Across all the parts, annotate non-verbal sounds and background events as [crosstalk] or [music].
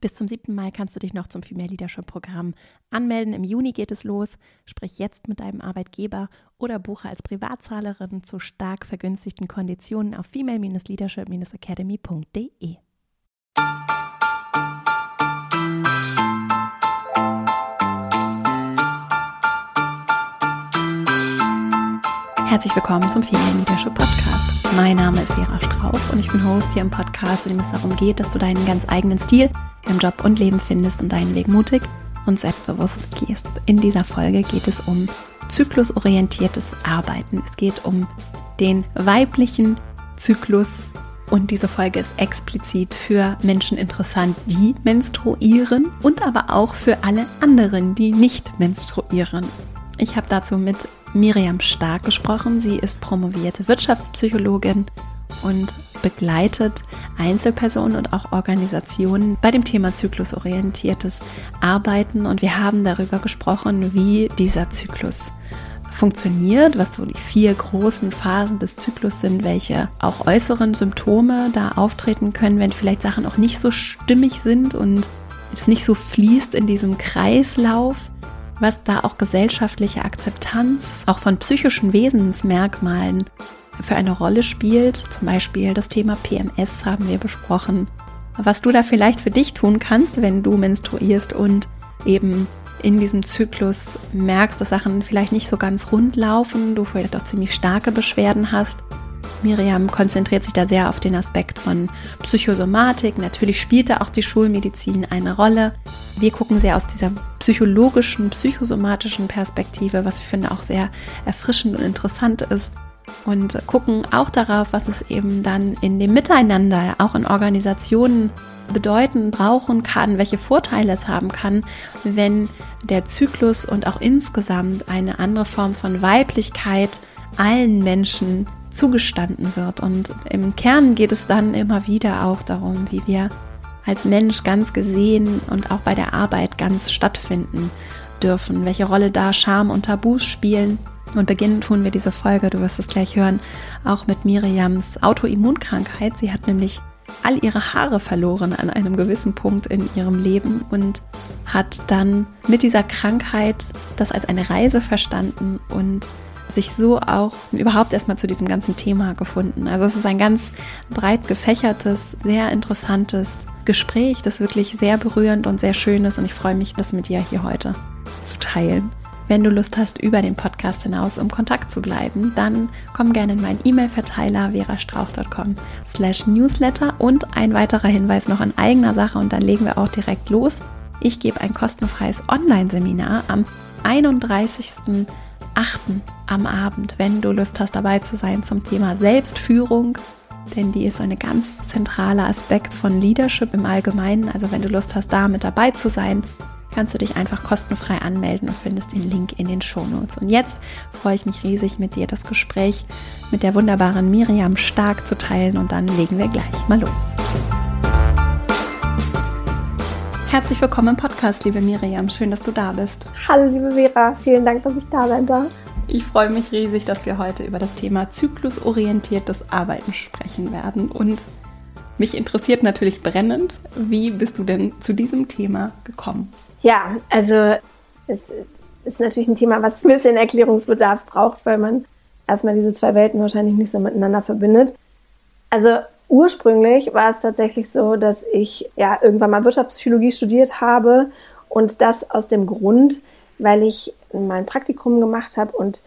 Bis zum 7. Mai kannst du dich noch zum Female Leadership Programm anmelden. Im Juni geht es los. Sprich jetzt mit deinem Arbeitgeber oder buche als Privatzahlerin zu stark vergünstigten Konditionen auf female-leadership-academy.de. Herzlich willkommen zum Female Leadership Podcast. Mein Name ist Vera Strauch und ich bin Host hier im Podcast, in dem es darum geht, dass du deinen ganz eigenen Stil im Job und Leben findest und deinen Weg mutig und selbstbewusst gehst. In dieser Folge geht es um zyklusorientiertes Arbeiten. Es geht um den weiblichen Zyklus und diese Folge ist explizit für Menschen interessant, die menstruieren und aber auch für alle anderen, die nicht menstruieren. Ich habe dazu mit Miriam Stark gesprochen. Sie ist promovierte Wirtschaftspsychologin und begleitet Einzelpersonen und auch Organisationen bei dem Thema zyklusorientiertes Arbeiten. Und wir haben darüber gesprochen, wie dieser Zyklus funktioniert, was so die vier großen Phasen des Zyklus sind, welche auch äußeren Symptome da auftreten können, wenn vielleicht Sachen auch nicht so stimmig sind und es nicht so fließt in diesem Kreislauf was da auch gesellschaftliche Akzeptanz auch von psychischen Wesensmerkmalen für eine Rolle spielt. Zum Beispiel das Thema PMS haben wir besprochen. Was du da vielleicht für dich tun kannst, wenn du menstruierst und eben in diesem Zyklus merkst, dass Sachen vielleicht nicht so ganz rund laufen, du vielleicht auch ziemlich starke Beschwerden hast Miriam konzentriert sich da sehr auf den Aspekt von Psychosomatik. Natürlich spielt da auch die Schulmedizin eine Rolle. Wir gucken sehr aus dieser psychologischen, psychosomatischen Perspektive, was ich finde auch sehr erfrischend und interessant ist. Und gucken auch darauf, was es eben dann in dem Miteinander, auch in Organisationen bedeuten, brauchen kann, welche Vorteile es haben kann, wenn der Zyklus und auch insgesamt eine andere Form von Weiblichkeit allen Menschen zugestanden wird. Und im Kern geht es dann immer wieder auch darum, wie wir als Mensch ganz gesehen und auch bei der Arbeit ganz stattfinden dürfen, welche Rolle da Scham und Tabus spielen. Und beginnen tun wir diese Folge, du wirst es gleich hören, auch mit Miriams Autoimmunkrankheit. Sie hat nämlich all ihre Haare verloren an einem gewissen Punkt in ihrem Leben und hat dann mit dieser Krankheit das als eine Reise verstanden und sich so auch überhaupt erstmal zu diesem ganzen Thema gefunden. Also es ist ein ganz breit gefächertes, sehr interessantes Gespräch, das wirklich sehr berührend und sehr schön ist und ich freue mich, das mit dir hier heute zu teilen. Wenn du Lust hast, über den Podcast hinaus im Kontakt zu bleiben, dann komm gerne in meinen E-Mail-Verteiler verastrauch.com slash newsletter und ein weiterer Hinweis noch in eigener Sache und dann legen wir auch direkt los. Ich gebe ein kostenfreies Online-Seminar am 31. 8. am Abend, wenn du Lust hast, dabei zu sein zum Thema Selbstführung. Denn die ist so ein ganz zentraler Aspekt von Leadership im Allgemeinen. Also wenn du Lust hast, da mit dabei zu sein, kannst du dich einfach kostenfrei anmelden und findest den Link in den Shownotes. Und jetzt freue ich mich riesig, mit dir das Gespräch mit der wunderbaren Miriam Stark zu teilen und dann legen wir gleich mal los. Herzlich willkommen im Podcast, liebe Miriam. Schön, dass du da bist. Hallo, liebe Vera. Vielen Dank, dass ich da sein darf. Ich freue mich riesig, dass wir heute über das Thema zyklusorientiertes Arbeiten sprechen werden. Und mich interessiert natürlich brennend, wie bist du denn zu diesem Thema gekommen? Ja, also es ist natürlich ein Thema, was ein bisschen Erklärungsbedarf braucht, weil man erstmal diese zwei Welten wahrscheinlich nicht so miteinander verbindet. Also Ursprünglich war es tatsächlich so, dass ich ja irgendwann mal Wirtschaftspsychologie studiert habe und das aus dem Grund, weil ich mein Praktikum gemacht habe und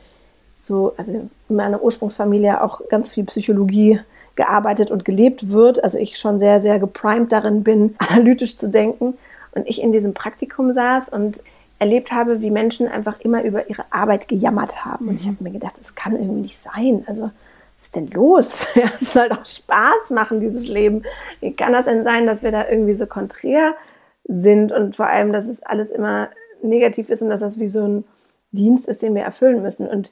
so, also in meiner Ursprungsfamilie auch ganz viel Psychologie gearbeitet und gelebt wird. Also ich schon sehr, sehr geprimed darin bin, [laughs] analytisch zu denken. Und ich in diesem Praktikum saß und erlebt habe, wie Menschen einfach immer über ihre Arbeit gejammert haben. Und ich mhm. habe mir gedacht, das kann irgendwie nicht sein. Also was ist denn los? [laughs] es soll doch Spaß machen, dieses Leben. Wie kann das denn sein, dass wir da irgendwie so konträr sind und vor allem, dass es alles immer negativ ist und dass das wie so ein Dienst ist, den wir erfüllen müssen. Und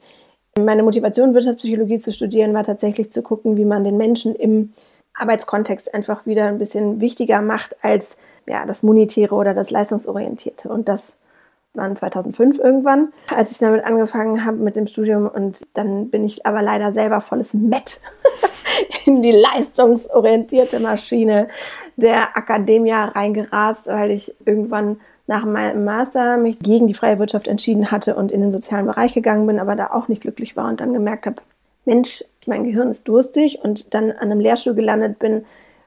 meine Motivation, Wirtschaftspsychologie zu studieren, war tatsächlich zu gucken, wie man den Menschen im Arbeitskontext einfach wieder ein bisschen wichtiger macht als ja, das Monetäre oder das Leistungsorientierte. Und das waren 2005 irgendwann, als ich damit angefangen habe mit dem Studium und dann bin ich aber leider selber volles Met [laughs] in die leistungsorientierte Maschine der Akademia reingerast, weil ich irgendwann nach meinem Master mich gegen die freie Wirtschaft entschieden hatte und in den sozialen Bereich gegangen bin, aber da auch nicht glücklich war und dann gemerkt habe, Mensch, mein Gehirn ist durstig und dann an einem Lehrstuhl gelandet bin,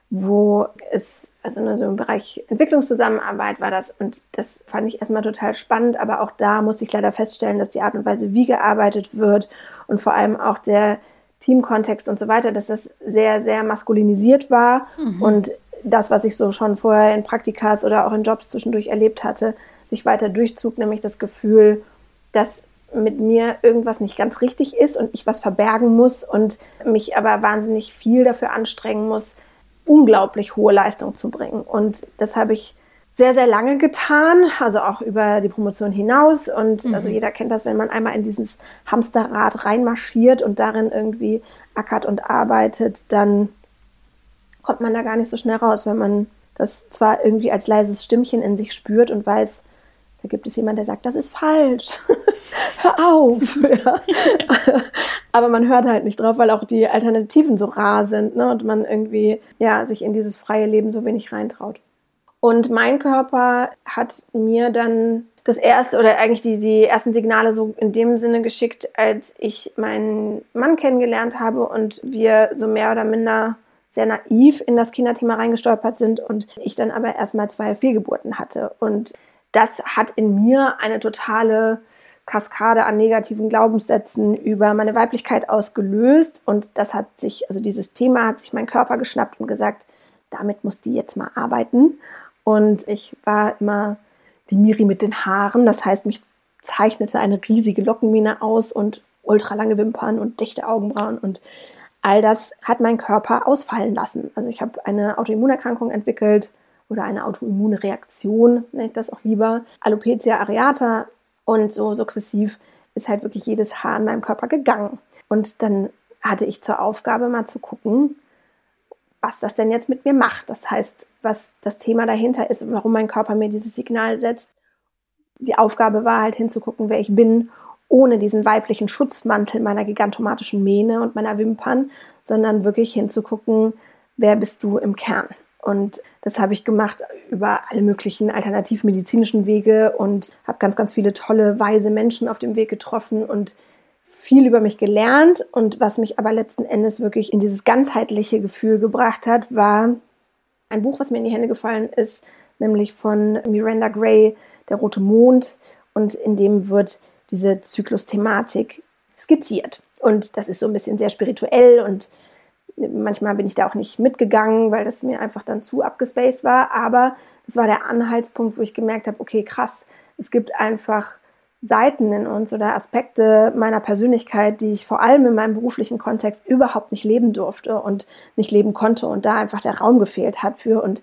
wo es, also in so im Bereich Entwicklungszusammenarbeit war das und das fand ich erstmal total spannend, aber auch da musste ich leider feststellen, dass die Art und Weise, wie gearbeitet wird und vor allem auch der Teamkontext und so weiter, dass das sehr, sehr maskulinisiert war mhm. und das, was ich so schon vorher in Praktikas oder auch in Jobs zwischendurch erlebt hatte, sich weiter durchzog, nämlich das Gefühl, dass mit mir irgendwas nicht ganz richtig ist und ich was verbergen muss und mich aber wahnsinnig viel dafür anstrengen muss, unglaublich hohe Leistung zu bringen. Und das habe ich sehr, sehr lange getan, also auch über die Promotion hinaus. Und mhm. also jeder kennt das, wenn man einmal in dieses Hamsterrad reinmarschiert und darin irgendwie ackert und arbeitet, dann kommt man da gar nicht so schnell raus, wenn man das zwar irgendwie als leises Stimmchen in sich spürt und weiß, da gibt es jemand, der sagt, das ist falsch. [laughs] Hör auf. [laughs] Ja. Aber man hört halt nicht drauf, weil auch die Alternativen so rar sind ne? und man irgendwie ja, sich in dieses freie Leben so wenig reintraut. Und mein Körper hat mir dann das erste oder eigentlich die, die ersten Signale so in dem Sinne geschickt, als ich meinen Mann kennengelernt habe und wir so mehr oder minder sehr naiv in das Kinderthema reingestolpert sind und ich dann aber erstmal zwei Fehlgeburten hatte. Und das hat in mir eine totale Kaskade an negativen Glaubenssätzen über meine Weiblichkeit ausgelöst. Und das hat sich, also dieses Thema hat sich mein Körper geschnappt und gesagt, damit muss die jetzt mal arbeiten. Und ich war immer die Miri mit den Haaren. Das heißt, mich zeichnete eine riesige Lockenmähne aus und ultralange Wimpern und dichte Augenbrauen und all das hat mein Körper ausfallen lassen. Also ich habe eine Autoimmunerkrankung entwickelt, oder eine Autoimmunreaktion, nenne ich das auch lieber, Alopecia areata und so sukzessiv ist halt wirklich jedes Haar in meinem Körper gegangen. Und dann hatte ich zur Aufgabe mal zu gucken, was das denn jetzt mit mir macht. Das heißt, was das Thema dahinter ist und warum mein Körper mir dieses Signal setzt. Die Aufgabe war halt hinzugucken, wer ich bin, ohne diesen weiblichen Schutzmantel meiner gigantomatischen Mähne und meiner Wimpern, sondern wirklich hinzugucken, wer bist du im Kern. Und das habe ich gemacht über alle möglichen alternativmedizinischen Wege und habe ganz, ganz viele tolle, weise Menschen auf dem Weg getroffen und viel über mich gelernt. Und was mich aber letzten Endes wirklich in dieses ganzheitliche Gefühl gebracht hat, war ein Buch, was mir in die Hände gefallen ist, nämlich von Miranda Gray, Der rote Mond. Und in dem wird diese Zyklusthematik skizziert. Und das ist so ein bisschen sehr spirituell und Manchmal bin ich da auch nicht mitgegangen, weil das mir einfach dann zu abgespaced war. Aber das war der Anhaltspunkt, wo ich gemerkt habe, okay, krass, es gibt einfach Seiten in uns oder Aspekte meiner Persönlichkeit, die ich vor allem in meinem beruflichen Kontext überhaupt nicht leben durfte und nicht leben konnte und da einfach der Raum gefehlt hat für. Und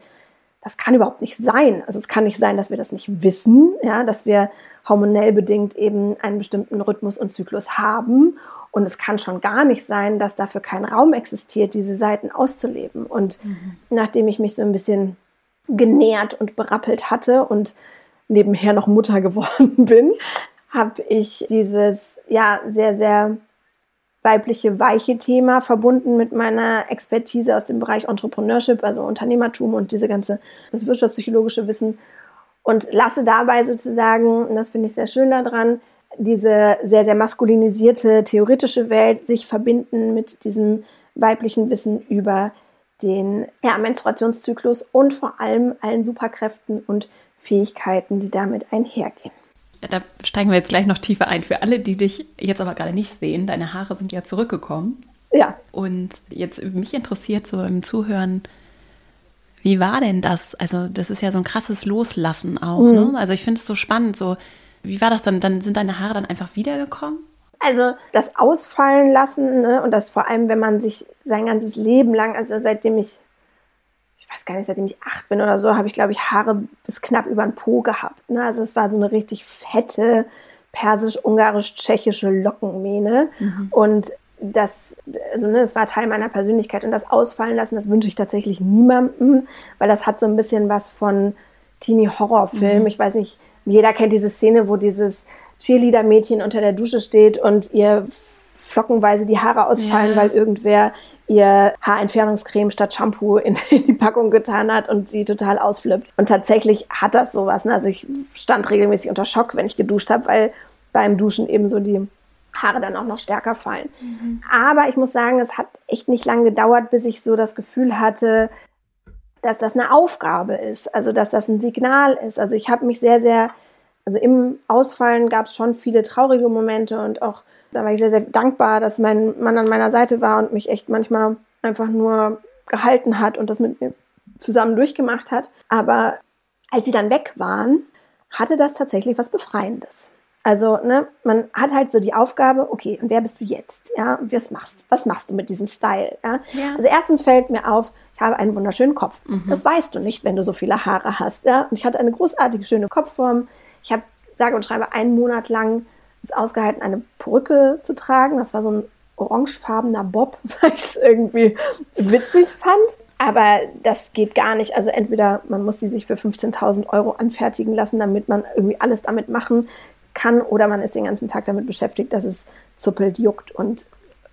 das kann überhaupt nicht sein. Also es kann nicht sein, dass wir das nicht wissen, ja, dass wir hormonell bedingt eben einen bestimmten Rhythmus und Zyklus haben und es kann schon gar nicht sein, dass dafür kein Raum existiert, diese Seiten auszuleben. Und mhm. nachdem ich mich so ein bisschen genährt und berappelt hatte und nebenher noch Mutter [laughs] geworden bin, habe ich dieses ja sehr, sehr weibliche, weiche Thema verbunden mit meiner Expertise aus dem Bereich Entrepreneurship, also Unternehmertum und diese ganze, das wirtschaftspsychologische Wissen und lasse dabei sozusagen, und das finde ich sehr schön daran, diese sehr, sehr maskulinisierte theoretische Welt sich verbinden mit diesem weiblichen Wissen über den ja, Menstruationszyklus und vor allem allen Superkräften und Fähigkeiten, die damit einhergehen. Ja, da steigen wir jetzt gleich noch tiefer ein. Für alle, die dich jetzt aber gerade nicht sehen, deine Haare sind ja zurückgekommen. Ja. Und jetzt mich interessiert so im Zuhören, wie war denn das? Also, das ist ja so ein krasses Loslassen auch. Mhm. Ne? Also, ich finde es so spannend, so wie war das dann? Dann sind deine Haare dann einfach wiedergekommen? Also das Ausfallen lassen ne, und das vor allem, wenn man sich sein ganzes Leben lang, also seitdem ich, ich weiß gar nicht, seitdem ich acht bin oder so, habe ich, glaube ich, Haare bis knapp über den Po gehabt. Ne? Also es war so eine richtig fette persisch-ungarisch-tschechische Lockenmähne. Mhm. Und das, also ne, das war Teil meiner Persönlichkeit. Und das Ausfallen lassen, das wünsche ich tatsächlich niemandem, weil das hat so ein bisschen was von Teenie-Horrorfilm. Mhm. Ich weiß nicht, jeder kennt diese Szene, wo dieses Cheerleader-Mädchen unter der Dusche steht und ihr flockenweise die Haare ausfallen, ja. weil irgendwer ihr Haarentfernungscreme statt Shampoo in, [laughs] in, die Packung getan hat und sie total ausflippt. Und tatsächlich hat das sowas. Ne? Also ich stand regelmäßig unter Schock, wenn ich geduscht habe, weil beim Duschen eben so die Haare dann auch noch stärker fallen. Mhm. Aber ich muss sagen, es hat echt nicht lange gedauert, bis ich so das Gefühl hatte, dass das eine Aufgabe ist, also dass das ein Signal ist. Also ich habe mich sehr, sehr, also im Ausfallen gab es schon viele traurige Momente und auch da war ich sehr, sehr dankbar, dass mein Mann an meiner Seite war und mich echt manchmal einfach nur gehalten hat und das mit mir zusammen durchgemacht hat. Aber als sie dann weg waren, hatte das tatsächlich was Befreiendes. Also, ne, man hat halt so die Aufgabe, okay, und wer bist du jetzt? Ja, und was machst, was machst du mit diesem Style? Ja? ja. Also erstens fällt mir auf, ich habe einen wunderschönen Kopf. Mhm. Das weißt du nicht, wenn du so viele Haare hast. Ja? Und ich hatte eine großartige, schöne Kopfform. Ich habe, sage und schreibe, einen Monat lang es ausgehalten, eine Perücke zu tragen. Das war so ein orangefarbener Bob, [laughs] weil ich es irgendwie witzig fand. Aber das geht gar nicht. Also entweder man muss die sich für 15.000 Euro anfertigen lassen, damit man irgendwie alles damit machen kann, oder man ist den ganzen Tag damit beschäftigt, dass es zuppelt, juckt und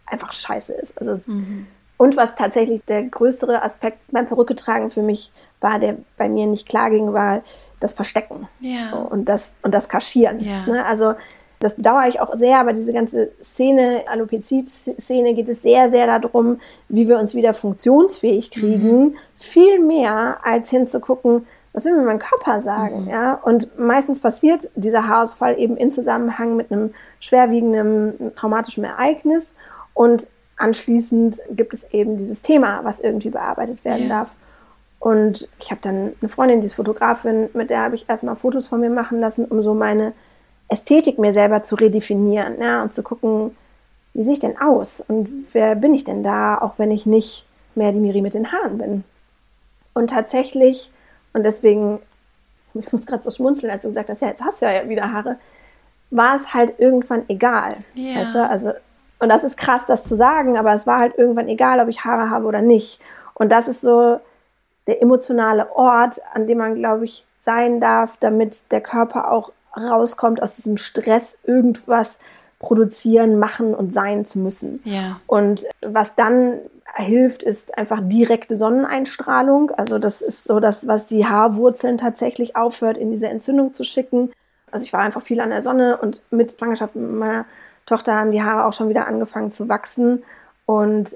einfach scheiße ist. Also mhm. Und was tatsächlich der größere Aspekt beim Perücke tragen für mich war, der bei mir nicht klar ging, war das Verstecken ja. so, und, das, und das Kaschieren. Ja. Ne? Also das bedauere ich auch sehr, aber diese ganze Szene, Alopecia-Szene, geht es sehr, sehr darum, wie wir uns wieder funktionsfähig kriegen. Mhm. Viel mehr als hinzugucken, was will mir mein Körper sagen, mhm. ja? Und meistens passiert dieser Haarausfall eben in Zusammenhang mit einem schwerwiegenden traumatischen Ereignis und anschließend gibt es eben dieses Thema, was irgendwie bearbeitet werden ja. darf. Und ich habe dann eine Freundin, die ist Fotografin, mit der habe ich erstmal Fotos von mir machen lassen, um so meine Ästhetik mir selber zu redefinieren ja, und zu gucken, wie sehe ich denn aus und wer bin ich denn da, auch wenn ich nicht mehr die Miri mit den Haaren bin. Und tatsächlich, und deswegen, [laughs] ich muss gerade so schmunzeln, als du gesagt hast, ja, jetzt hast du ja wieder Haare, war es halt irgendwann egal. Yeah. Weißt du? Also und das ist krass, das zu sagen, aber es war halt irgendwann egal, ob ich Haare habe oder nicht. Und das ist so der emotionale Ort, an dem man, glaube ich, sein darf, damit der Körper auch rauskommt aus diesem Stress, irgendwas produzieren, machen und sein zu müssen. Ja. Und was dann hilft, ist einfach direkte Sonneneinstrahlung. Also das ist so das, was die Haarwurzeln tatsächlich aufhört, in diese Entzündung zu schicken. Also ich war einfach viel an der Sonne und mit Schwangerschaft meiner Tochter haben die Haare auch schon wieder angefangen zu wachsen. Und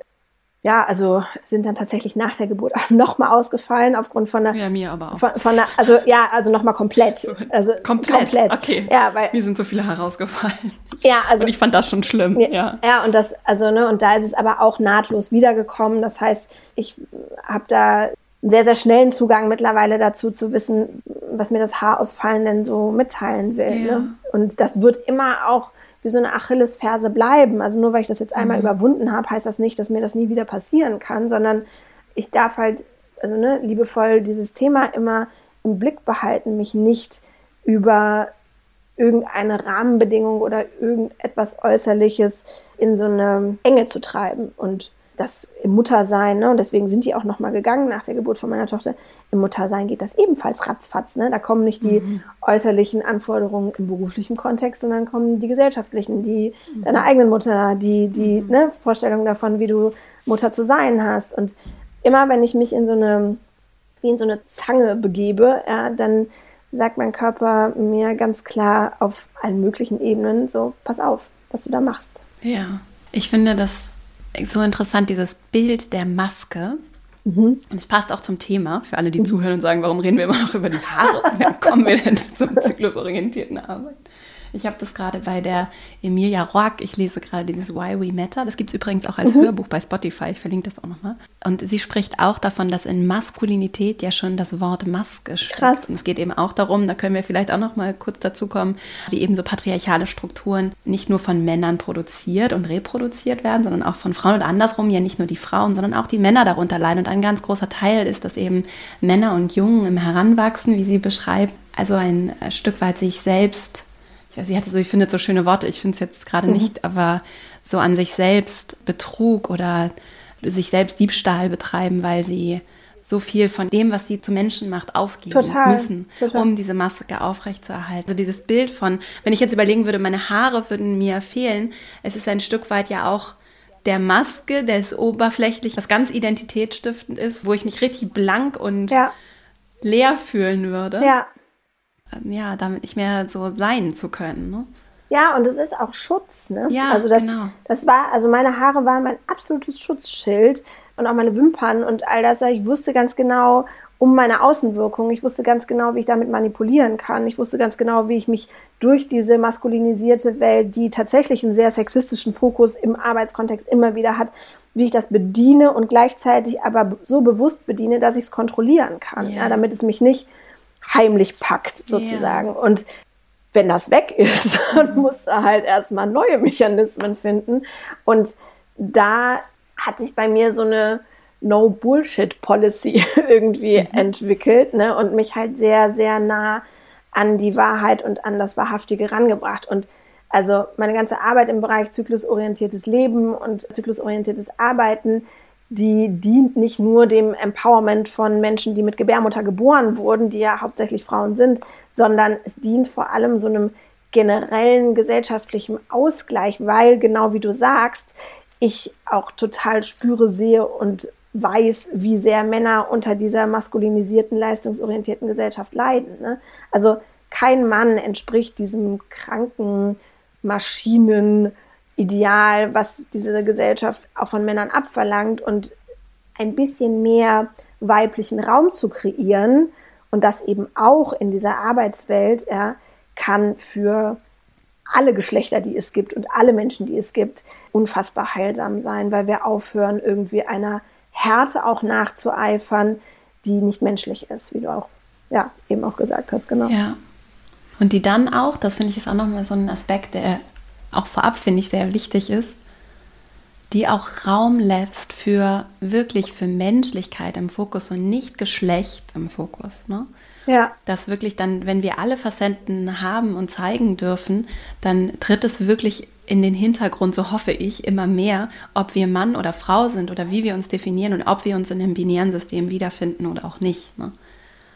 ja, also sind dann tatsächlich nach der Geburt [laughs] nochmal ausgefallen aufgrund von der. Ja, mir aber auch. Von, von der, also ja, also nochmal [laughs] komplett. Also komplett. komplett. Okay. Ja, weil mir sind so viele Haare ausgefallen. Ja, also und ich fand das schon schlimm. Ja, ja, und das, also ne, und da ist es aber auch nahtlos wiedergekommen. Das heißt, ich habe da einen sehr sehr schnellen Zugang mittlerweile dazu zu wissen, was mir das Haarausfallen denn so mitteilen will. Ja. Ne? Und das wird immer auch wie so eine Achillesferse bleiben. Also nur weil ich das jetzt einmal mhm. überwunden habe, heißt das nicht, dass mir das nie wieder passieren kann, sondern ich darf halt, also ne, liebevoll dieses Thema immer im Blick behalten, mich nicht über irgendeine Rahmenbedingung oder irgendetwas Äußerliches in so eine Enge zu treiben. Und das im Muttersein, ne, und deswegen sind die auch nochmal gegangen nach der Geburt von meiner Tochter, im Muttersein geht das ebenfalls ratzfatz. Ne? Da kommen nicht die mhm. äußerlichen Anforderungen im beruflichen Kontext, sondern kommen die gesellschaftlichen, die mhm. deiner eigenen Mutter, die, die mhm. ne, Vorstellung davon, wie du Mutter zu sein hast. Und immer wenn ich mich in so eine, wie in so eine Zange begebe, ja, dann sagt mein Körper mir ganz klar auf allen möglichen Ebenen so, pass auf, was du da machst. Ja, ich finde das so interessant, dieses Bild der Maske. Mhm. Und es passt auch zum Thema, für alle, die mhm. zuhören und sagen, warum reden wir immer noch über die Haare? [laughs] Wie kommen wir denn zum zyklusorientierten Arbeit? Ich habe das gerade bei der Emilia Rock. Ich lese gerade dieses Why We Matter. Das gibt es übrigens auch als mhm. Hörbuch bei Spotify. Ich verlinke das auch nochmal. Und sie spricht auch davon, dass in Maskulinität ja schon das Wort Maske steckt. Krass. Und es geht eben auch darum, da können wir vielleicht auch noch mal kurz dazu kommen, wie eben so patriarchale Strukturen nicht nur von Männern produziert und reproduziert werden, sondern auch von Frauen und andersrum ja nicht nur die Frauen, sondern auch die Männer darunter leiden. Und ein ganz großer Teil ist, dass eben Männer und Jungen im Heranwachsen, wie sie beschreibt, also ein Stück weit sich selbst ja, sie hatte so, ich finde so schöne Worte, ich finde es jetzt gerade mhm. nicht, aber so an sich selbst Betrug oder sich selbst Diebstahl betreiben, weil sie so viel von dem, was sie zu Menschen macht, aufgeben total, müssen, total. um diese Maske aufrechtzuerhalten. Also dieses Bild von, wenn ich jetzt überlegen würde, meine Haare würden mir fehlen, es ist ein Stück weit ja auch der Maske, der ist oberflächlich, was ganz identitätsstiftend ist, wo ich mich richtig blank und Ja, leer fühlen würde. ja. Ja, damit nicht mehr so sein zu können. Ne? Ja, und es ist auch Schutz, ne? Ja, also das, genau. das war, also meine Haare waren mein absolutes Schutzschild und auch meine Wimpern und all das. Ich wusste ganz genau um meine Außenwirkung. Ich wusste ganz genau, wie ich damit manipulieren kann. Ich wusste ganz genau, wie ich mich durch diese maskulinisierte Welt, die tatsächlich einen sehr sexistischen Fokus im Arbeitskontext immer wieder hat, wie ich das bediene und gleichzeitig aber so bewusst bediene, dass ich es kontrollieren kann, Ja. ja, damit es mich nicht heimlich packt, sozusagen. Und wenn das weg ist, [laughs] dann musst du halt erstmal neue Mechanismen finden. Und da hat sich bei mir so eine No-Bullshit-Policy [laughs] irgendwie entwickelt ne? und mich halt sehr, sehr nah an die Wahrheit und an das Wahrhaftige rangebracht. Und also meine ganze Arbeit im Bereich zyklusorientiertes Leben und zyklusorientiertes Arbeiten, die dient nicht nur dem Empowerment von Menschen, die mit Gebärmutter geboren wurden, die ja hauptsächlich Frauen sind, sondern es dient vor allem so einem generellen gesellschaftlichen Ausgleich, weil genau wie du sagst, ich auch total spüre, sehe und weiß, wie sehr Männer unter dieser maskulinisierten, leistungsorientierten Gesellschaft leiden. Ne? Also kein Mann entspricht diesem kranken Maschinenideal, was diese Gesellschaft auch von Männern abverlangt und ein bisschen mehr weiblichen Raum zu kreieren und das eben auch in dieser Arbeitswelt ja, kann für alle Geschlechter, die es gibt und alle Menschen, die es gibt, unfassbar heilsam sein, weil wir aufhören, irgendwie einer Härte auch nachzueifern, die nicht menschlich ist, wie du auch ja, eben auch gesagt hast, genau. Ja. Und die dann auch, das finde ich ist auch nochmal so ein Aspekt, der auch vorab, finde ich, sehr wichtig ist, die auch Raum lässt für wirklich für Menschlichkeit im Fokus und nicht Geschlecht im Fokus. Ne? Ja, Dass wirklich dann, wenn wir alle Facetten haben und zeigen dürfen, dann tritt es wirklich in den Hintergrund, so hoffe ich, immer mehr, ob wir Mann oder Frau sind oder wie wir uns definieren und ob wir uns in dem binären System wiederfinden oder auch nicht. Ne?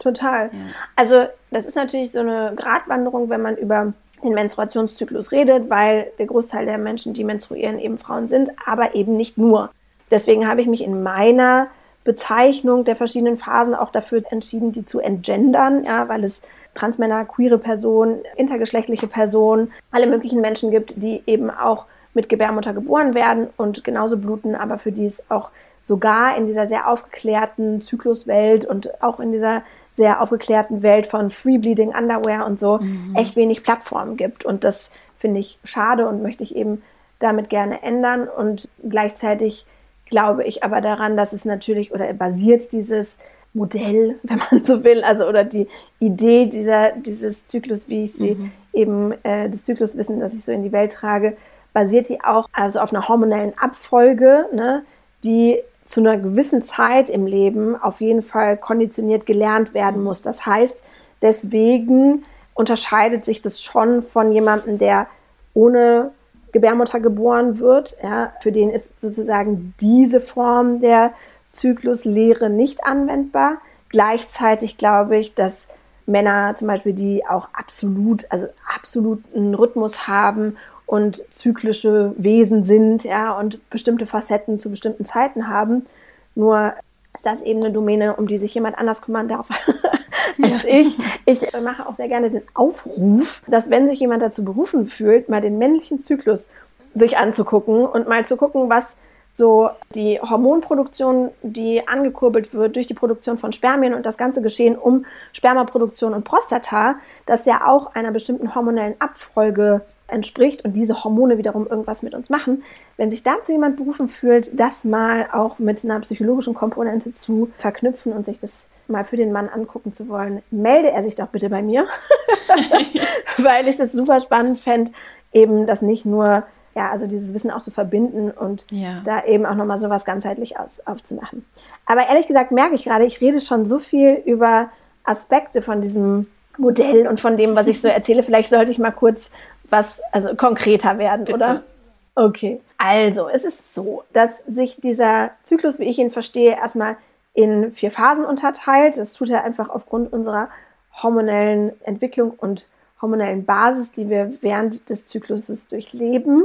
total. Also das ist natürlich so eine Gratwanderung, wenn man über den Menstruationszyklus redet, weil der Großteil der Menschen, die menstruieren, eben Frauen sind, aber eben nicht nur. Deswegen habe ich mich in meiner Bezeichnung der verschiedenen Phasen auch dafür entschieden, die zu entgendern, ja, weil es Transmänner, queere Personen, intergeschlechtliche Personen, alle möglichen Menschen gibt, die eben auch mit Gebärmutter geboren werden und genauso bluten, aber für die es auch sogar in dieser sehr aufgeklärten Zykluswelt und auch in dieser sehr aufgeklärten Welt von Free Bleeding Underwear und so echt wenig Plattformen gibt. Und das finde ich schade und möchte ich eben damit gerne ändern. Und gleichzeitig glaube ich aber daran, dass es natürlich oder basiert dieses Modell, [laughs] wenn man so will, also oder die Idee dieser, dieses Zyklus, wie ich sie eben, äh, das Zykluswissen, das ich so in die Welt trage, basiert die auch also auf einer hormonellen Abfolge, ne, die zu einer gewissen Zeit im Leben auf jeden Fall konditioniert gelernt werden muss. Das heißt, deswegen unterscheidet sich das schon von jemandem, der ohne Gebärmutter geboren wird. Ja, für den ist sozusagen diese Form der Zykluslehre nicht anwendbar. Gleichzeitig glaube ich, dass Männer zum Beispiel, die auch absolut, also absoluten Rhythmus haben und zyklische Wesen sind, ja, und bestimmte Facetten zu bestimmten Zeiten haben. Nur ist das eben eine Domäne, um die sich jemand anders kümmern darf [laughs] als ich. Ich mache auch sehr gerne den Aufruf, dass wenn sich jemand dazu berufen fühlt, mal den männlichen Zyklus sich anzugucken und mal zu gucken, was so die Hormonproduktion, die angekurbelt wird durch die Produktion von Spermien und das ganze Geschehen um Spermaproduktion und Prostata, das ja auch einer bestimmten hormonellen Abfolge entspricht und diese Hormone wiederum irgendwas mit uns machen. Wenn sich dazu jemand berufen fühlt, das mal auch mit einer psychologischen Komponente zu verknüpfen und sich das mal für den Mann angucken zu wollen, melde er sich doch bitte bei mir, [laughs] weil ich das super spannend fände, eben das nicht nur ja, also dieses Wissen auch zu verbinden und Ja. da eben auch nochmal so was ganzheitlich aus, aufzumachen. Aber ehrlich gesagt merke ich gerade, ich rede schon so viel über Aspekte von diesem Modell und von dem, was ich so [laughs] erzähle. Vielleicht sollte ich mal kurz was, also konkreter werden, oder? Okay. Also, es ist so, dass sich dieser Zyklus, wie ich ihn verstehe, erstmal in vier Phasen unterteilt. Das tut er einfach aufgrund unserer hormonellen Entwicklung und hormonellen Basis, die wir während des Zykluses durchleben.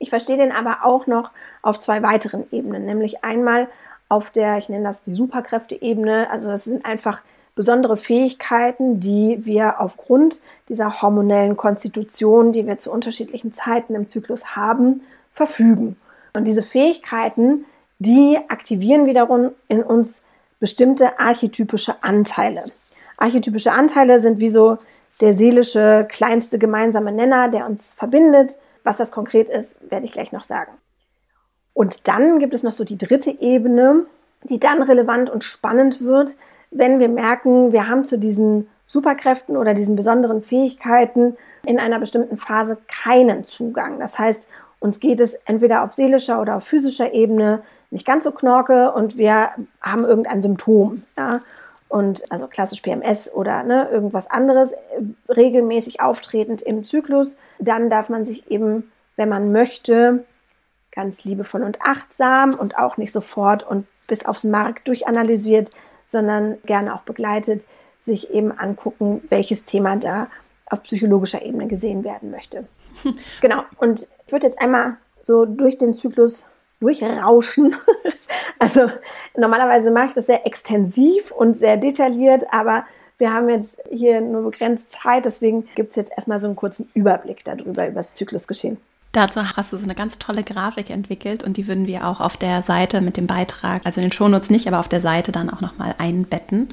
Ich verstehe den aber auch noch auf zwei weiteren Ebenen, nämlich einmal auf der, ich nenne das die Superkräfte-Ebene, also das sind einfach besondere Fähigkeiten, die wir aufgrund dieser hormonellen Konstitution, die wir zu unterschiedlichen Zeiten im Zyklus haben, verfügen. Und diese Fähigkeiten, die aktivieren wiederum in uns bestimmte archetypische Anteile. Archetypische Anteile sind wie so der seelische kleinste gemeinsame Nenner, der uns verbindet. Was das konkret ist, werde ich gleich noch sagen. Und dann gibt es noch so die dritte Ebene, die dann relevant und spannend wird, wenn wir merken, wir haben zu diesen Superkräften oder diesen besonderen Fähigkeiten in einer bestimmten Phase keinen Zugang. Das heißt, uns geht es entweder auf seelischer oder auf physischer Ebene nicht ganz so knorke und wir haben irgendein Symptom. Ja? Und also klassisch PMS oder ne, irgendwas anderes, äh, regelmäßig auftretend im Zyklus, dann darf man sich eben, wenn man möchte, ganz liebevoll und achtsam und auch nicht sofort und bis aufs Mark durchanalysiert, sondern gerne auch begleitet, sich eben angucken, welches Thema da auf psychologischer Ebene gesehen werden möchte. [laughs] genau. Und ich würde jetzt einmal so durch den Zyklus durchrauschen. [laughs] also normalerweise mache ich das sehr extensiv und sehr detailliert, aber wir haben jetzt hier nur begrenzt Zeit, deswegen gibt es jetzt erstmal so einen kurzen Überblick darüber, über das Zyklusgeschehen. Dazu hast du so eine ganz tolle Grafik entwickelt und die würden wir auch auf der Seite mit dem Beitrag, also in den Shownotes nicht, aber auf der Seite dann auch nochmal einbetten.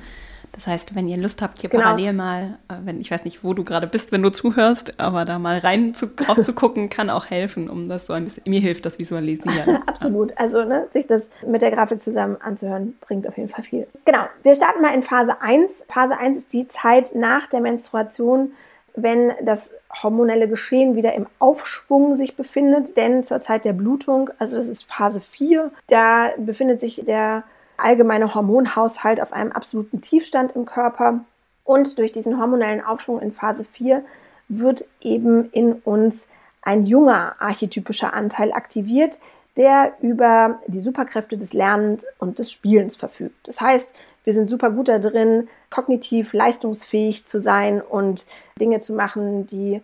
Das heißt, wenn ihr Lust habt, hier genau. parallel mal, äh, wenn ich weiß nicht, wo du gerade bist, wenn du zuhörst, aber da mal rein zu, drauf zu gucken, [laughs] kann auch helfen, um das so ein bisschen, mir hilft das Visualisieren. [laughs] Absolut. Also ne, sich das mit der Grafik zusammen anzuhören, bringt auf jeden Fall viel. Genau. Wir starten mal in Phase 1. Phase 1 ist die Zeit nach der Menstruation, wenn das hormonelle Geschehen wieder im Aufschwung sich befindet, denn zur Zeit der Blutung, also das ist Phase 4, da befindet sich der allgemeine Hormonhaushalt auf einem absoluten Tiefstand im Körper. Und durch diesen hormonellen Aufschwung in Phase 4 wird eben in uns ein junger archetypischer Anteil aktiviert, der über die Superkräfte des Lernens und des Spielens verfügt. Das heißt, wir sind super gut da drin, kognitiv leistungsfähig zu sein und Dinge zu machen, die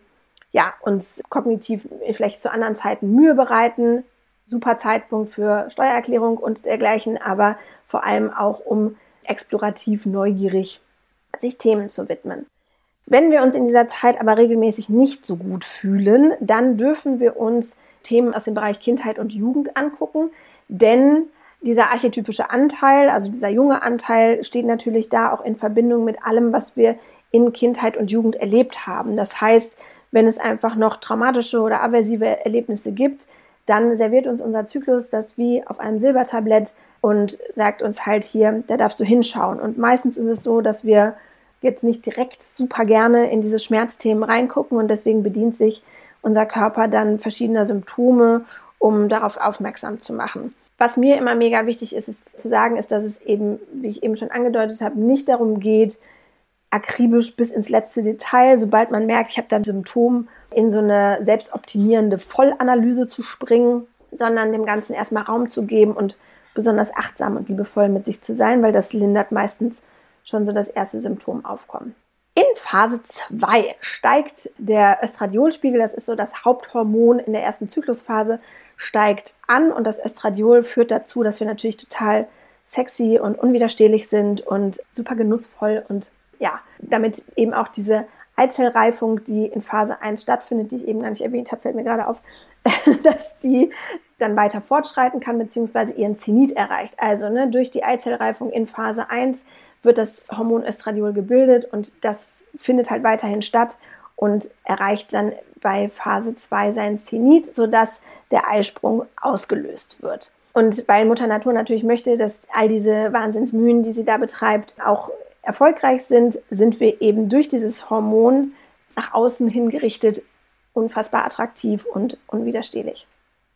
ja, uns kognitiv vielleicht zu anderen Zeiten Mühe bereiten, super Zeitpunkt für Steuererklärung und dergleichen, aber vor allem auch um explorativ neugierig sich Themen zu widmen. Wenn wir uns in dieser Zeit aber regelmäßig nicht so gut fühlen, dann dürfen wir uns Themen aus dem Bereich Kindheit und Jugend angucken, denn dieser archetypische Anteil, also dieser junge Anteil, steht natürlich da auch in Verbindung mit allem, was wir in Kindheit und Jugend erlebt haben. Das heißt, wenn es einfach noch traumatische oder aversive Erlebnisse gibt, dann serviert uns unser Zyklus das wie auf einem Silbertablett und sagt uns halt hier, da darfst du hinschauen. Und meistens ist es so, dass wir jetzt nicht direkt super gerne in diese Schmerzthemen reingucken und deswegen bedient sich unser Körper dann verschiedener Symptome, um darauf aufmerksam zu machen. Was mir immer mega wichtig ist, ist zu sagen, ist, dass es eben, wie ich eben schon angedeutet habe, nicht darum geht, akribisch bis ins letzte Detail, sobald man merkt, ich habe da ein Symptom, in so eine selbstoptimierende Vollanalyse zu springen, sondern dem Ganzen erstmal Raum zu geben und besonders achtsam und liebevoll mit sich zu sein, weil das lindert meistens schon so das erste Symptom aufkommen. In Phase 2 steigt der Östradiolspiegel, das ist so das Haupthormon in der ersten Zyklusphase, steigt an und das Östradiol führt dazu, dass wir natürlich total sexy und unwiderstehlich sind und super genussvoll und ja, damit eben auch diese Eizellreifung, die in Phase 1 stattfindet, die ich eben gar nicht erwähnt habe, fällt mir gerade auf, [laughs] dass die dann weiter fortschreiten kann, beziehungsweise ihren Zenit erreicht. Also ne, durch die Eizellreifung in Phase 1 wird das Hormon Östradiol gebildet und das findet halt weiterhin statt und erreicht dann bei Phase 2 sein Zenit, sodass der Eisprung ausgelöst wird. Und weil Mutter Natur natürlich möchte, dass all diese Wahnsinnsmühen, die sie da betreibt, auch erfolgreich sind, sind wir eben durch dieses Hormon nach außen hingerichtet unfassbar attraktiv und unwiderstehlich.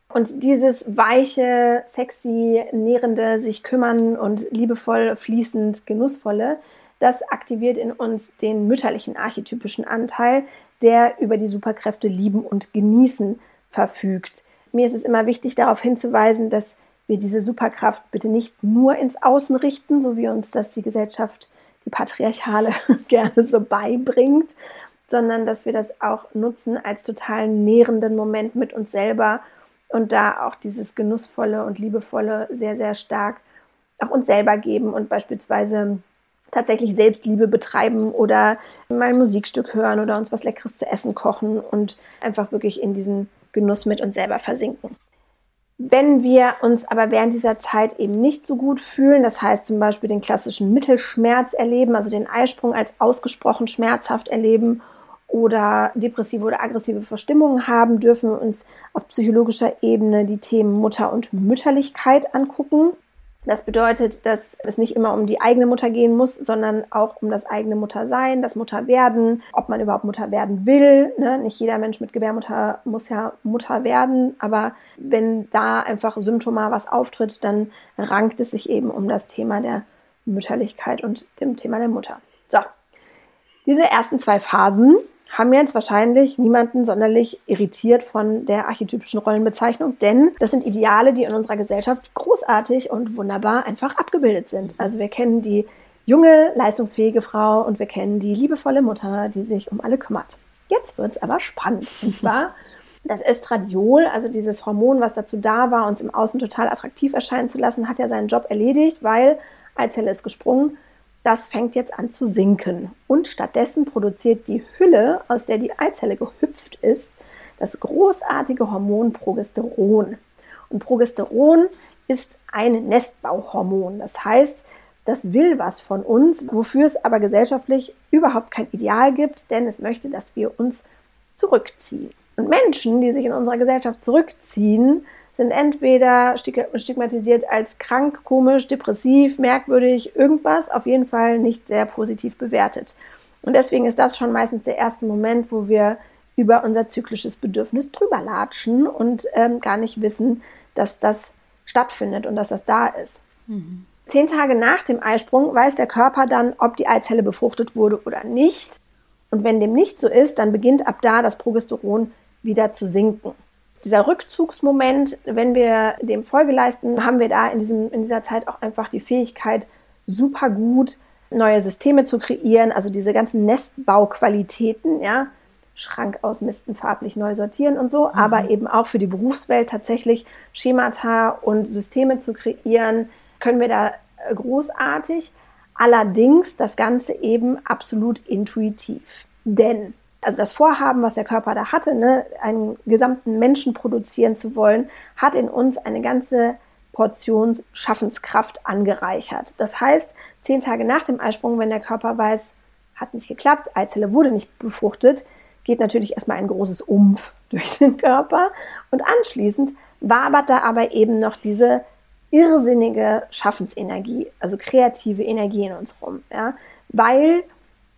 Und dieses weiche, sexy, nährende, sich kümmern und liebevoll, fließend, genussvolle, das aktiviert in uns den mütterlichen archetypischen Anteil, der über die Superkräfte lieben und genießen verfügt. Mir ist es immer wichtig darauf hinzuweisen, dass wir diese Superkraft bitte nicht nur ins Außen richten, so wie uns das die Gesellschaft, patriarchale, [laughs] gerne so beibringt, sondern dass wir das auch nutzen als total nährenden Moment mit uns selber und da auch dieses genussvolle und liebevolle sehr, sehr stark auch uns selber geben und beispielsweise tatsächlich Selbstliebe betreiben oder mal ein Musikstück hören oder uns was Leckeres zu essen kochen und einfach wirklich in diesen Genuss mit uns selber versinken. Wenn wir uns aber während dieser Zeit eben nicht so gut fühlen, das heißt zum Beispiel den klassischen Mittelschmerz erleben, also den Eisprung als ausgesprochen schmerzhaft erleben oder depressive oder aggressive Verstimmungen haben, dürfen wir uns auf psychologischer Ebene die Themen Mutter und Mütterlichkeit angucken. Das bedeutet, dass es nicht immer um die eigene Mutter gehen muss, sondern auch um das eigene Muttersein, das Mutterwerden, ob man überhaupt Mutter werden will. Ne? Nicht jeder Mensch mit Gebärmutter muss ja Mutter werden, aber wenn da einfach symptomal was auftritt, dann rankt es sich eben um das Thema der Mütterlichkeit und dem Thema der Mutter. So, diese ersten zwei Phasen haben jetzt wahrscheinlich niemanden sonderlich irritiert von der archetypischen Rollenbezeichnung, denn das sind Ideale, die in unserer Gesellschaft großartig und wunderbar einfach abgebildet sind. Also wir kennen die junge, leistungsfähige Frau und wir kennen die liebevolle Mutter, die sich um alle kümmert. Jetzt wird es aber spannend. Und zwar das Östradiol, also dieses Hormon, was dazu da war, uns im Außen total attraktiv erscheinen zu lassen, hat ja seinen Job erledigt, weil Eizelle ist gesprungen das fängt jetzt an zu sinken. Und stattdessen produziert die Hülle, aus der die Eizelle gehüpft ist, das großartige Hormon Progesteron. Und Progesteron ist ein Nestbauhormon. Das heißt, das will was von uns, wofür es aber gesellschaftlich überhaupt kein Ideal gibt, denn es möchte, dass wir uns zurückziehen. Und Menschen, die sich in unserer Gesellschaft zurückziehen, sind entweder stigmatisiert als krank, komisch, depressiv, merkwürdig, irgendwas, auf jeden Fall nicht sehr positiv bewertet. Und deswegen ist das schon meistens der erste Moment, wo wir über unser zyklisches Bedürfnis drüber latschen und ähm, gar nicht wissen, dass das stattfindet und dass das da ist. Mhm. Zehn Tage nach dem Eisprung weiß der Körper dann, ob die Eizelle befruchtet wurde oder nicht. Und wenn dem nicht so ist, dann beginnt ab da das Progesteron wieder zu sinken dieser Rückzugsmoment, wenn wir dem Folge leisten, haben wir da in, diesem, in dieser Zeit auch einfach die Fähigkeit, super gut neue Systeme zu kreieren, also diese ganzen Nestbauqualitäten, ja, Schrank ausmisten, farblich neu sortieren und so, mhm. aber eben auch für die Berufswelt tatsächlich Schemata und Systeme zu kreieren, können wir da äh, großartig. Allerdings das Ganze eben absolut intuitiv. Denn also das Vorhaben, was der Körper da hatte, ne, einen gesamten Menschen produzieren zu wollen, hat in uns eine ganze Portion Schaffenskraft angereichert. Das heißt, zehn Tage nach dem Eisprung, wenn der Körper weiß, hat nicht geklappt, Eizelle wurde nicht befruchtet, geht natürlich erstmal ein großes Umf [laughs] durch den Körper und anschließend wabert da aber eben noch diese irrsinnige Schaffensenergie, also kreative Energie in uns rum, ja, weil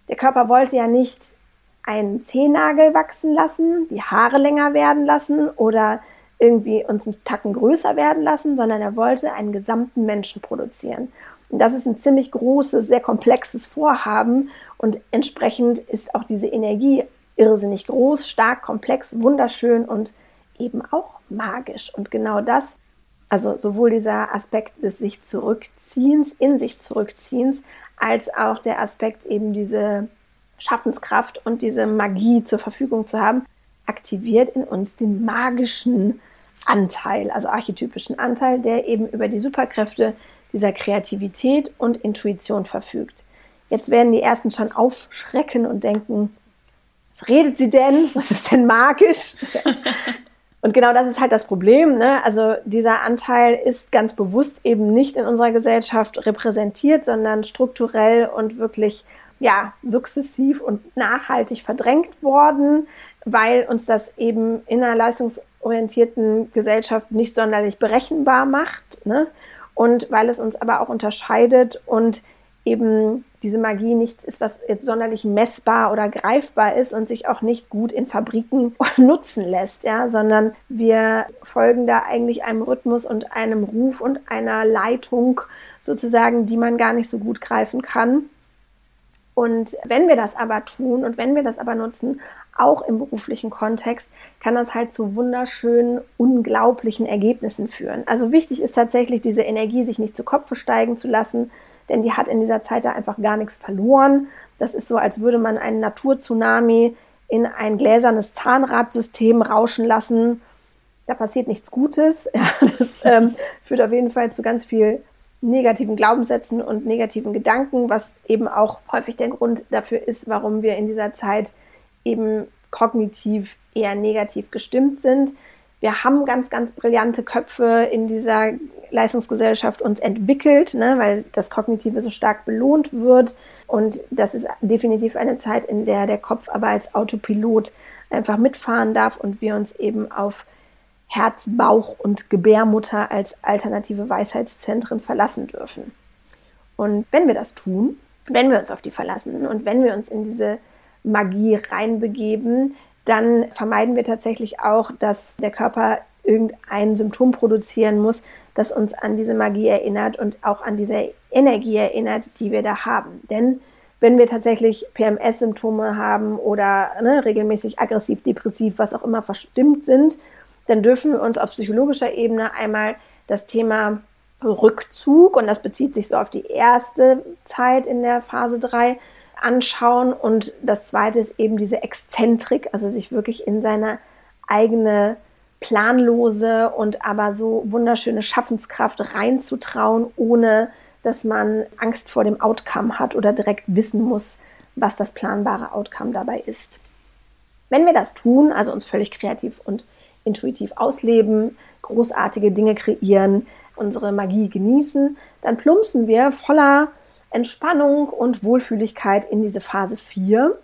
der Körper wollte ja nicht einen Zehennagel wachsen lassen, die Haare länger werden lassen oder irgendwie uns einen Tacken größer werden lassen, sondern er wollte einen gesamten Menschen produzieren. Und das ist ein ziemlich großes, sehr komplexes Vorhaben und entsprechend ist auch diese Energie irrsinnig groß, stark, komplex, wunderschön und eben auch magisch. Und genau das, also sowohl dieser Aspekt des sich zurückziehens, in sich zurückziehens, als auch der Aspekt eben diese Schaffenskraft und diese Magie zur Verfügung zu haben, aktiviert in uns den magischen Anteil, also archetypischen Anteil, der eben über die Superkräfte dieser Kreativität und Intuition verfügt. Jetzt werden die ersten schon aufschrecken und denken, was redet sie denn? Was ist denn magisch? [laughs] Und genau das ist halt das Problem. Ne? Also dieser Anteil ist ganz bewusst eben nicht in unserer Gesellschaft repräsentiert, sondern strukturell und wirklich ja, sukzessiv und nachhaltig verdrängt worden, weil uns das eben in einer leistungsorientierten Gesellschaft nicht sonderlich berechenbar macht. Ne? Und weil es uns aber auch unterscheidet und eben diese Magie nichts ist, was jetzt sonderlich messbar oder greifbar ist und sich auch nicht gut in Fabriken [laughs] nutzen lässt, ja, sondern wir folgen da eigentlich einem Rhythmus und einem Ruf und einer Leitung sozusagen, die man gar nicht so gut greifen kann Und wenn wir das aber tun und wenn wir das aber nutzen, auch im beruflichen Kontext, kann das halt zu wunderschönen, unglaublichen Ergebnissen führen. Also wichtig ist tatsächlich, diese Energie sich nicht zu Kopfe steigen zu lassen, denn die hat in dieser Zeit da einfach gar nichts verloren. Das ist so, als würde man einen Naturtsunami in ein gläsernes Zahnradsystem rauschen lassen. Da passiert nichts Gutes. [laughs] Ja, das ähm, führt auf jeden Fall zu ganz viel negativen Glaubenssätzen und negativen Gedanken, was eben auch häufig der Grund dafür ist, warum wir in dieser Zeit eben kognitiv eher negativ gestimmt sind. Wir haben ganz, ganz brillante Köpfe in dieser Leistungsgesellschaft uns entwickelt, ne, weil das Kognitive so stark belohnt wird. Und das ist definitiv eine Zeit, in der der Kopf aber als Autopilot einfach mitfahren darf und wir uns eben auf Herz, Bauch und Gebärmutter als alternative Weisheitszentren verlassen dürfen. Und wenn wir das tun, wenn wir uns auf die verlassen und wenn wir uns in diese Magie reinbegeben, dann vermeiden wir tatsächlich auch, dass der Körper irgendein Symptom produzieren muss, das uns an diese Magie erinnert und auch an diese Energie erinnert, die wir da haben. Denn wenn wir tatsächlich PMS-Symptome haben oder ne, regelmäßig aggressiv, depressiv, was auch immer verstimmt sind dann dürfen wir uns auf psychologischer Ebene einmal das Thema Rückzug, und das bezieht sich so auf die erste Zeit in der Phase 3, anschauen. Und das zweite ist eben diese Exzentrik, also sich wirklich in seine eigene planlose und aber so wunderschöne Schaffenskraft reinzutrauen, ohne dass man Angst vor dem Outcome hat oder direkt wissen muss, was das planbare Outcome dabei ist. Wenn wir das tun, also uns völlig kreativ und intuitiv ausleben, großartige Dinge kreieren, unsere Magie genießen, dann plumpsen wir voller Entspannung und Wohlfühligkeit in diese Phase 4,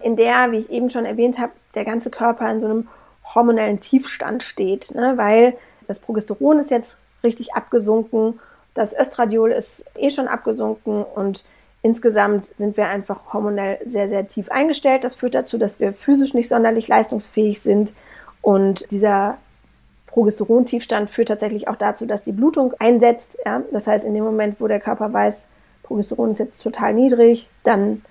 in der, wie ich eben schon erwähnt habe, der ganze Körper in so einem hormonellen Tiefstand steht, ne? weil das Progesteron ist jetzt richtig abgesunken, das Östradiol ist eh schon abgesunken und insgesamt sind wir einfach hormonell sehr, sehr tief eingestellt. Das führt dazu, dass wir physisch nicht sonderlich leistungsfähig sind, und dieser Progesterontiefstand führt tatsächlich auch dazu, dass die Blutung einsetzt. Ja? Das heißt, in dem Moment, wo der Körper weiß, Progesteron ist jetzt total niedrig, dann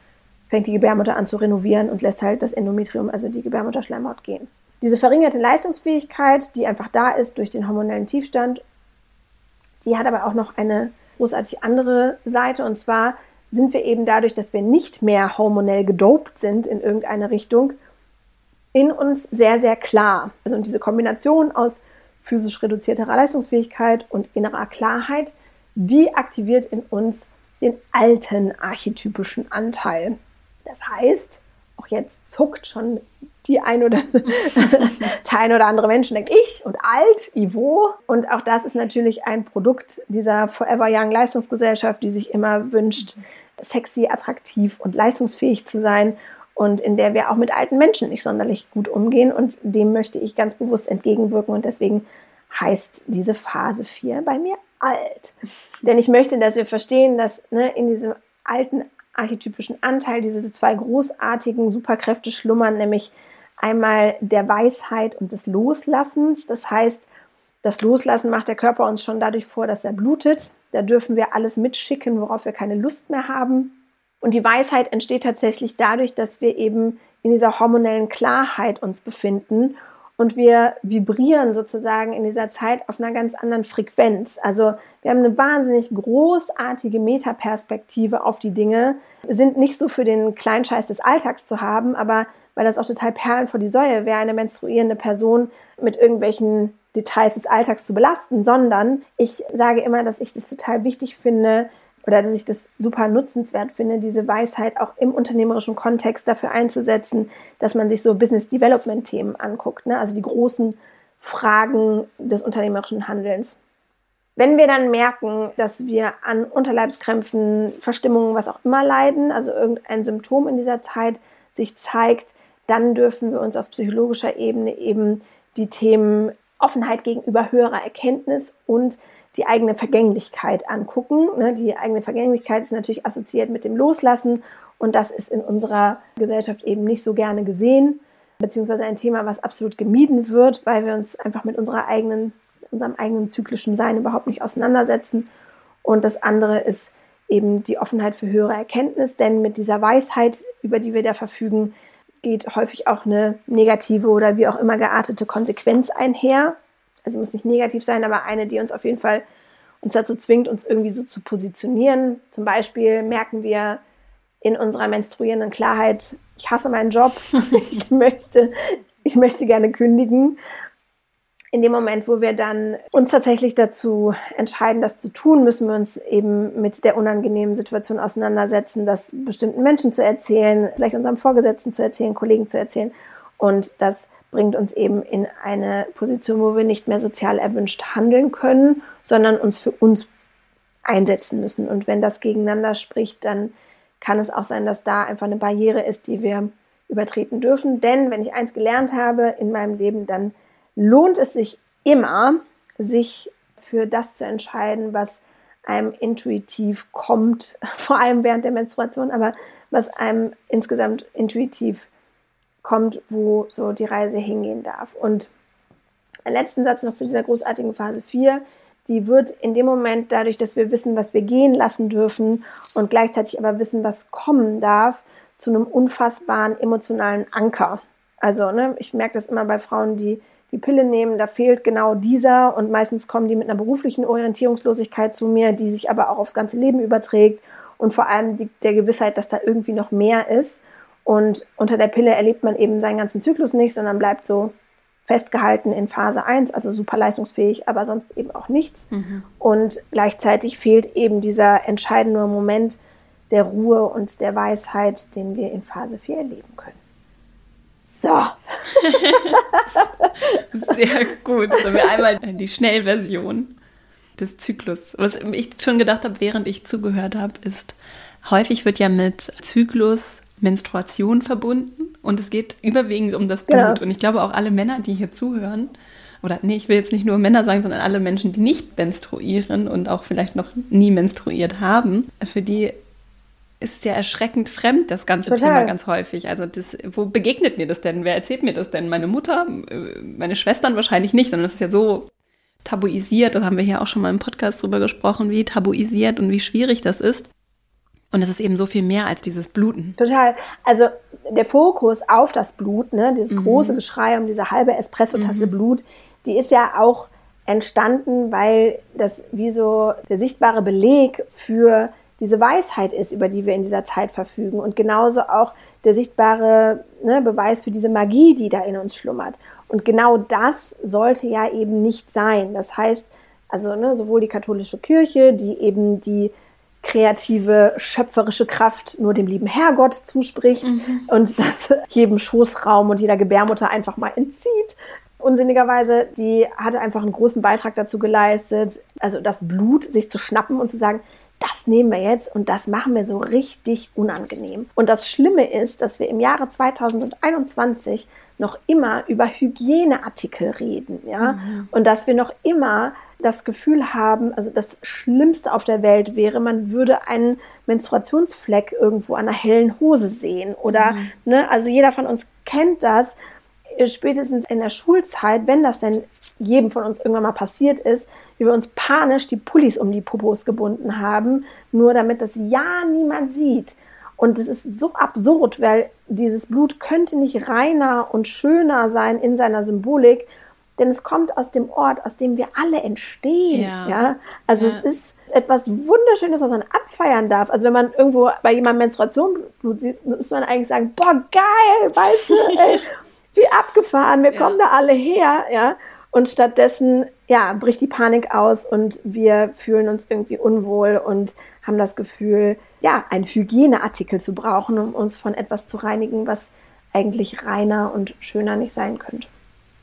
fängt die Gebärmutter an zu renovieren und lässt halt das Endometrium, also die Gebärmutterschleimhaut, gehen. Diese verringerte Leistungsfähigkeit, die einfach da ist durch den hormonellen Tiefstand, die hat aber auch noch eine großartig andere Seite. Und zwar sind wir eben dadurch, dass wir nicht mehr hormonell gedopt sind in irgendeine Richtung, in uns sehr, sehr klar. Also diese Kombination aus physisch reduzierter Leistungsfähigkeit und innerer Klarheit, die aktiviert in uns den alten archetypischen Anteil. Das heißt, auch jetzt zuckt schon die ein oder [laughs] der ein oder andere Mensch denkt ich und alt, Ivo. Und auch das ist natürlich ein Produkt dieser Forever Young Leistungsgesellschaft, die sich immer wünscht, sexy, attraktiv und leistungsfähig zu sein und in der wir auch mit alten Menschen nicht sonderlich gut umgehen. Und dem möchte ich ganz bewusst entgegenwirken. Und deswegen heißt diese Phase 4 bei mir alt. Denn ich möchte, dass wir verstehen, dass ne, in diesem alten archetypischen Anteil diese zwei großartigen Superkräfte schlummern, nämlich einmal der Weisheit und des Loslassens. Das heißt, das Loslassen macht der Körper uns schon dadurch vor, dass er blutet. Da dürfen wir alles mitschicken, worauf wir keine Lust mehr haben. Und die Weisheit entsteht tatsächlich dadurch, dass wir eben in dieser hormonellen Klarheit uns befinden und wir vibrieren sozusagen in dieser Zeit auf einer ganz anderen Frequenz. Also wir haben eine wahnsinnig großartige Metaperspektive auf die Dinge, sind nicht so für den Kleinscheiß des Alltags zu haben, aber weil das auch total Perlen vor die Säue wäre, eine menstruierende Person mit irgendwelchen Details des Alltags zu belasten, sondern ich sage immer, dass ich das total wichtig finde, oder dass ich das super nutzenswert finde, diese Weisheit auch im unternehmerischen Kontext dafür einzusetzen, dass man sich so Business Development Themen anguckt, ne? also die großen Fragen des unternehmerischen Handelns. Wenn wir dann merken, dass wir an Unterleibskrämpfen, Verstimmungen, was auch immer leiden, also irgendein Symptom in dieser Zeit sich zeigt, dann dürfen wir uns auf psychologischer Ebene eben die Themen Offenheit gegenüber höherer Erkenntnis und die eigene Vergänglichkeit angucken. Ne? Die eigene Vergänglichkeit ist natürlich assoziiert mit dem Loslassen und das ist in unserer Gesellschaft eben nicht so gerne gesehen, beziehungsweise ein Thema, was absolut gemieden wird, weil wir uns einfach mit unserer eigenen, unserem eigenen zyklischen Sein überhaupt nicht auseinandersetzen. Und das andere ist eben die Offenheit für höhere Erkenntnis, denn mit dieser Weisheit, über die wir da verfügen, geht häufig auch eine negative oder wie auch immer geartete Konsequenz einher. Also muss nicht negativ sein, aber eine, die uns auf jeden Fall uns dazu zwingt, uns irgendwie so zu positionieren. Zum Beispiel merken wir in unserer menstruierenden Klarheit, ich hasse meinen Job, [laughs] ich möchte, ich möchte gerne kündigen in dem Moment, wo wir dann uns tatsächlich dazu entscheiden, das zu tun, müssen wir uns eben mit der unangenehmen Situation auseinandersetzen, das bestimmten Menschen zu erzählen, vielleicht unserem Vorgesetzten zu erzählen, Kollegen zu erzählen. Und das bringt uns eben in eine Position, wo wir nicht mehr sozial erwünscht handeln können, sondern uns für uns einsetzen müssen. Und wenn das gegeneinander spricht, dann kann es auch sein, dass da einfach eine Barriere ist, die wir übertreten dürfen. Denn wenn ich eins gelernt habe in meinem Leben, dann lohnt es sich immer, sich für das zu entscheiden, was einem intuitiv kommt, [laughs] vor allem während der Menstruation, aber was einem insgesamt intuitiv kommt, wo so die Reise hingehen darf. Und ein letzten Satz noch zu dieser großartigen Phase 4. Die wird in dem Moment, dadurch, dass wir wissen, was wir gehen lassen dürfen und gleichzeitig aber wissen, was kommen darf, zu einem unfassbaren emotionalen Anker. Also, ne, ich merke das immer bei Frauen, die die Pille nehmen, da fehlt genau dieser und meistens kommen die mit einer beruflichen Orientierungslosigkeit zu mir, die sich aber auch aufs ganze Leben überträgt und vor allem die, der Gewissheit, dass da irgendwie noch mehr ist. Und unter der Pille erlebt man eben seinen ganzen Zyklus nicht, sondern bleibt so festgehalten in Phase 1, also super leistungsfähig, aber sonst eben auch nichts. Mhm. Und gleichzeitig fehlt eben dieser entscheidende Moment der Ruhe und der Weisheit, den wir in Phase 4 erleben können. So. [laughs] Sehr gut. Also wir einmal die Schnellversion des Zyklus. Was ich schon gedacht habe, während ich zugehört habe, ist, häufig wird ja mit Zyklus Menstruation verbunden und es geht überwiegend um das Blut. Ja. Und ich glaube auch alle Männer, die hier zuhören, oder nee, ich will jetzt nicht nur Männer sagen, sondern alle Menschen, die nicht menstruieren und auch vielleicht noch nie menstruiert haben, für die ist ja erschreckend fremd, das ganze Total. Thema ganz häufig. Also das, wo begegnet mir das denn? Wer erzählt mir das denn? Meine Mutter, äh, meine Schwestern wahrscheinlich nicht, sondern das ist ja so tabuisiert. Das haben wir hier auch schon mal im Podcast drüber gesprochen, wie tabuisiert und wie schwierig das ist. Und es ist eben so viel mehr als dieses Bluten. Total. Also der Fokus auf das Blut, ne, dieses mhm. große Geschrei um diese halbe Espressotasse mhm. Blut, die ist ja auch entstanden, weil das wie so der sichtbare Beleg für diese Weisheit ist, über die wir in dieser Zeit verfügen und genauso auch der sichtbare ne, Beweis für diese Magie, die da in uns schlummert. Und genau das sollte ja eben nicht sein. Das heißt, also ne, sowohl die katholische Kirche, die eben die kreative, schöpferische Kraft nur dem lieben Herrgott zuspricht mhm. und das [laughs] jedem Schoßraum und jeder Gebärmutter einfach mal entzieht. Unsinnigerweise, die hatte einfach einen großen Beitrag dazu geleistet, also das Blut sich zu schnappen und zu sagen, das nehmen wir jetzt und das machen wir so richtig unangenehm. Und das Schlimme ist, dass wir im Jahre 2021 noch immer über Hygieneartikel reden, ja, mhm. und dass wir noch immer das Gefühl haben, also das Schlimmste auf der Welt wäre, man würde einen Menstruationsfleck irgendwo an einer hellen Hose sehen oder, mhm. ne, also jeder von uns kennt das, spätestens in der Schulzeit, wenn das denn jedem von uns irgendwann mal passiert ist, wie wir uns panisch die Pullis um die Popos gebunden haben, nur damit das ja niemand sieht. Und es ist so absurd, weil dieses Blut könnte nicht reiner und schöner sein in seiner Symbolik, denn es kommt aus dem Ort, aus dem wir alle entstehen. Ja. ja? Also ja. es ist etwas Wunderschönes, was man abfeiern darf. Also wenn man irgendwo bei jemandem Menstruationblut sieht, muss man eigentlich sagen, boah, geil, weißt du, [laughs] ey, wie abgefahren, wir ja. kommen da alle her, ja. Und stattdessen, ja, bricht die Panik aus und wir fühlen uns irgendwie unwohl und haben das Gefühl, ja, einen Hygieneartikel zu brauchen, um uns von etwas zu reinigen, was eigentlich reiner und schöner nicht sein könnte.